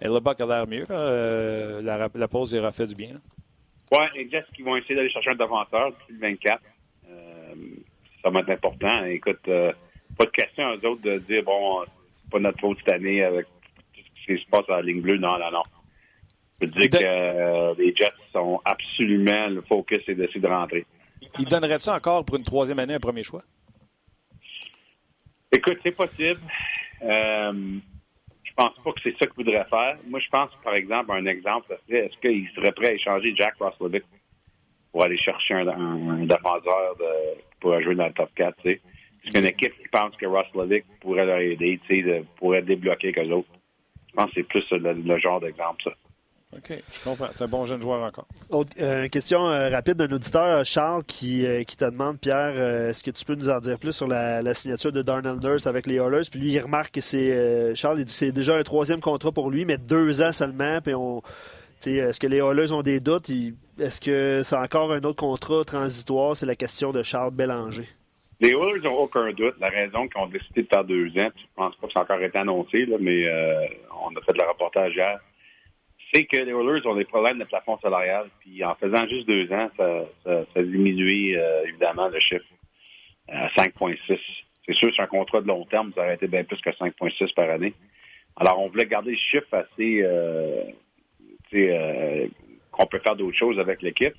Et le Buck a l'air mieux. Euh, la, la, pause il aura fait du bien. Oui, et Jess qui vont essayer d'aller chercher un défenseur depuis le 24. Euh, ça va être important. Écoute, euh, pas de question aux autres de dire bon, c'est pas notre faute cette année avec tout ce qui se passe à la ligne bleue. Non, non, non. Je peux dire que euh, les Jets sont absolument le focus et d'essayer de rentrer. Il donnerait ça encore pour une troisième année un premier choix? Écoute, c'est possible. Euh, je pense pas que c'est ça qu'il voudrait faire. Moi, je pense, par exemple, un exemple, est-ce qu'il serait prêt à échanger Jack Roslovic pour aller chercher un, défenseur pour jouer dans le top 4, tu sais? Est-ce qu'une équipe qui pense que Roslovic pourrait leur aider, tu sais, pourrait débloquer que l'autre? Je pense que c'est plus le genre d'exemple, ça. OK, je comprends. C'est un bon jeune joueur encore. Autre, euh, question euh, rapide d'un auditeur, Charles, qui, euh, qui te demande, Pierre, est-ce que tu peux nous en dire plus sur la, signature de Darnell Nurse avec les Oilers? Puis lui, il remarque que c'est. Charles, il dit c'est déjà un troisième contrat pour lui, mais deux ans seulement. Puis on. Est-ce que les Oilers ont des doutes? Est-ce que c'est encore un autre contrat transitoire? C'est la question de Charles Bélanger. Les Oilers n'ont aucun doute. La raison qu'ils ont décidé de faire deux ans, je pense pas que ça a encore été annoncé, là, mais on a fait le reportage hier c'est que les Oilers ont des problèmes de plafond salarial, puis en faisant juste deux ans, ça, ça, euh, évidemment le chiffre à 5,6. C'est sûr, sur un contrat de long terme, ça aurait été bien plus que 5,6 par année. Alors, on voulait garder le chiffre assez, euh, euh, qu'on peut faire d'autres choses avec l'équipe.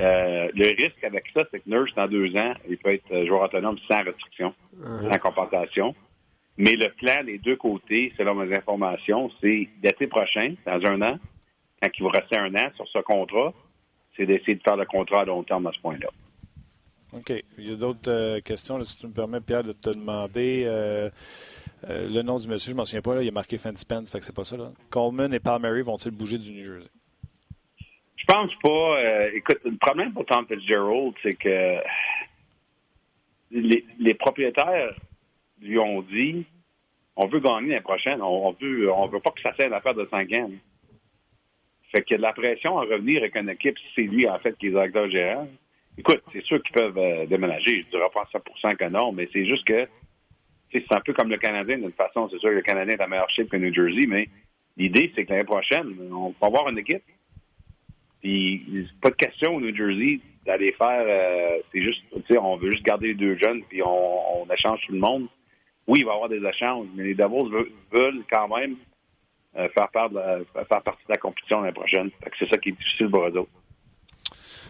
Euh, le risque avec ça, c'est que Nurse, dans deux ans, il peut être joueur autonome sans restriction, sans compensation. Mais le plan des deux côtés, selon mes informations, c'est l'été prochain, dans un an, quand il va rester un an sur ce contrat, c'est d'essayer de faire le contrat à long terme à ce point-là. OK. Il y a d'autres euh, questions, si tu me permets, Pierre, de te demander. Euh, euh, le nom du monsieur, je ne m'en souviens pas, là, il a marqué Fancy Pence, fait que c'est pas ça. Là. Coleman et Palmieri vont-ils bouger du New Jersey? Je pense pas. écoute, le problème pour Tom Fitzgerald, c'est que les propriétaires lui ont dit on veut gagner l'année prochaine, on, veut on veut pas que ça soit une affaire de 5 ans. Fait a de la pression à revenir avec une équipe c'est lui en fait qui est directeur général. Écoute, c'est sûr qu'ils peuvent euh, déménager, je dirais pas 100% que non, mais c'est juste que c'est un peu comme le Canadien d'une façon, c'est sûr que le Canadien est un meilleur chip que New Jersey, mais l'idée c'est que l'année prochaine, on va avoir une équipe. Puis, pas de question au New Jersey d'aller faire. Euh, c'est juste, on veut juste garder les deux jeunes, puis on, échange tout le monde. Oui, il va y avoir des échanges, mais les Devils veulent, quand même euh, faire, part de faire partie de la compétition l'année prochaine. C'est ça qui est difficile pour eux autres.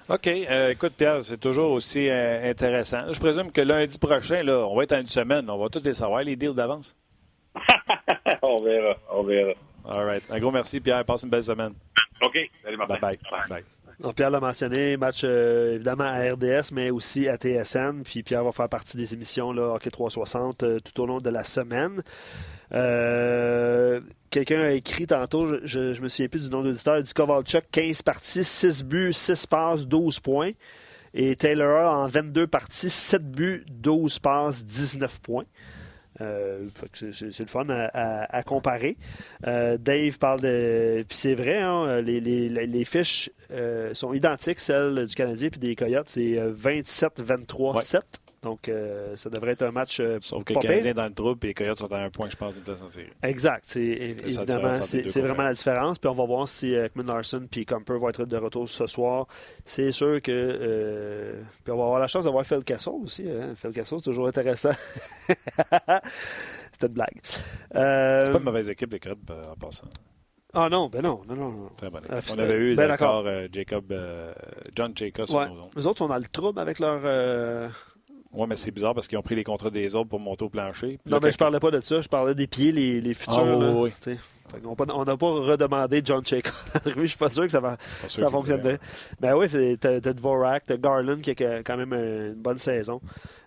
OK. Euh, écoute, Pierre, c'est toujours aussi intéressant. Je présume que lundi prochain, là, on va être à une semaine. On va tous les savoir, les deals d'avance. on verra. On verra. All right. Un gros merci, Pierre. Passe une belle semaine. OK. Salut, Bye bye. bye. Pierre l'a mentionné, match euh, évidemment à RDS, mais aussi à TSN. Puis Pierre va faire partie des émissions là, Hockey 360 euh, tout au long de la semaine. Euh, quelqu'un a écrit tantôt, je ne me souviens plus du nom d'auditeur, il dit Kovalchuk, 15 parties, 6 buts, 6 passes, 12 points. Et Taylor en 22 parties, 7 buts, 12 passes, 19 points. Euh, c'est le fun à, comparer. Euh, Dave parle de. Puis c'est vrai, hein, les, les, les, fiches euh, sont identiques, celles du Canadien puis des Coyotes. C'est 27-23-7. Donc, euh, ça devrait être un match. Euh, Sauf que le Canadien dans le trouble et les Coyotes sont à un point, je pense, de place en série. Exact. C'est, évidemment, c'est, vraiment la différence. Puis on va voir si euh, Larson et Comper vont être de retour ce soir. C'est sûr que. Euh, puis on va avoir la chance d'avoir Phil Castle aussi. Hein. Phil Castle, c'est toujours intéressant. C'était une blague. Euh, c'est pas une mauvaise équipe, les Coyotes, en passant. Ah non, ben non, non, non. Très bonne équipe. on avait eu ben d'accord Jacob, John Jacobs. Ouais. Nous autres, on a le trouble avec leur oui, mais c'est bizarre parce qu'ils ont pris les contrats des autres pour monter au plancher. non, mais je parlais pas de ça. Je parlais des pieds, les, les futurs. Ah, oui, On n'a pas redemandé John Jacob. je suis pas sûr que ça va ça fonctionne bien. Mais oui, t'as Dvorak, t'as Garland qui a quand même une bonne saison.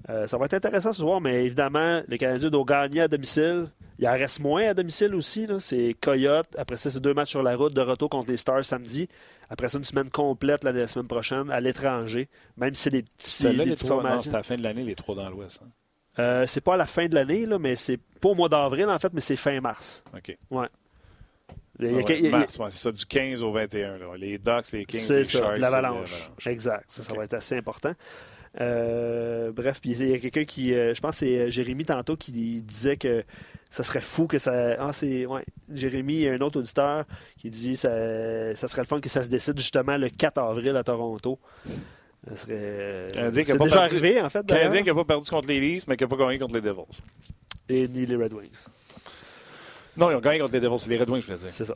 Euh, ça va être intéressant ce soir, mais évidemment, les Canadiens doivent gagner à domicile. Il en reste moins à domicile aussi. C'est Coyote. Après ça, c'est deux matchs sur la route de retour contre les Stars samedi. Après ça, une semaine complète la semaine prochaine à l'étranger, même si c'est des petits. À la fin de l'année, les trois dans l'Ouest. Hein? Euh, c'est pas à la fin de l'année, mais c'est pas au mois d'avril, en fait, mais c'est fin mars. OK. Ouais. mars, c'est ça, du 15 au 21. Les Ducks, les Kings, les Sharks. L'avalanche. Exact. Ça, ça va être assez important. Euh, bref, puis il y a quelqu'un qui, euh, je pense que c'est Jérémy tantôt, qui disait que ça serait fou que ça. Ah, c'est. Ouais. Jérémy, il y a un autre auditeur qui dit ça, ça serait le fun que ça se décide justement le 4 avril à Toronto. Ça serait. C'est déjà perdu... arrivé, en fait. Canadien qui n'a pas perdu contre les Leafs, mais qui n'a pas gagné contre les Devils. Et ni les Red Wings. Non, ils ont gagné contre les Devils. C'est les Red Wings, je voulais dire. C'est ça.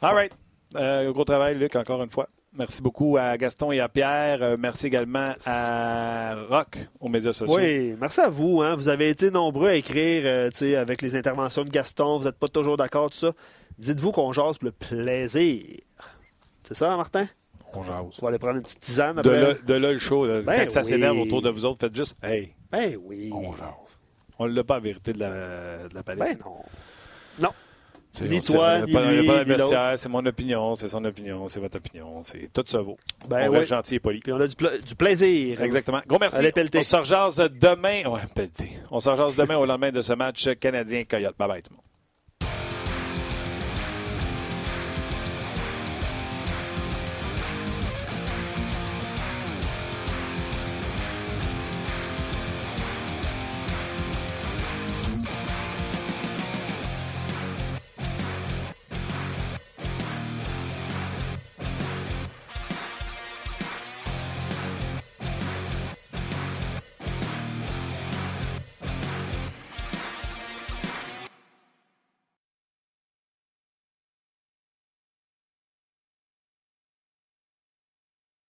All right. Euh, gros travail, Luc, encore une fois. Merci beaucoup à Gaston et à Pierre. Euh, merci également à Rock aux médias sociaux. Oui, merci à vous. Hein. Vous avez été nombreux à écrire euh, avec les interventions de Gaston. Vous n'êtes pas toujours d'accord, tout ça. Dites-vous qu'on jase pour le plaisir. C'est ça, Martin? On jase. On va aller prendre une petite tisane après. De là, de là le show. Ben quand ça s'énerve autour de vous autres, faites juste Hey. Ben oui. On jase. On ne l'a pas à vérité de la, de la palette. Ben. Non. Ni toi, ni pas, lui, pas c'est mon opinion, c'est son opinion, c'est votre opinion, c'est tout ça vaut. Ben on oui. reste gentil et poli. Puis on a du, du plaisir. Exactement. Gros merci. Allez, on se rejase demain. Ouais, pelleté. On se rejase demain au lendemain de ce match canadien-Coyote. Bye bye tout le monde.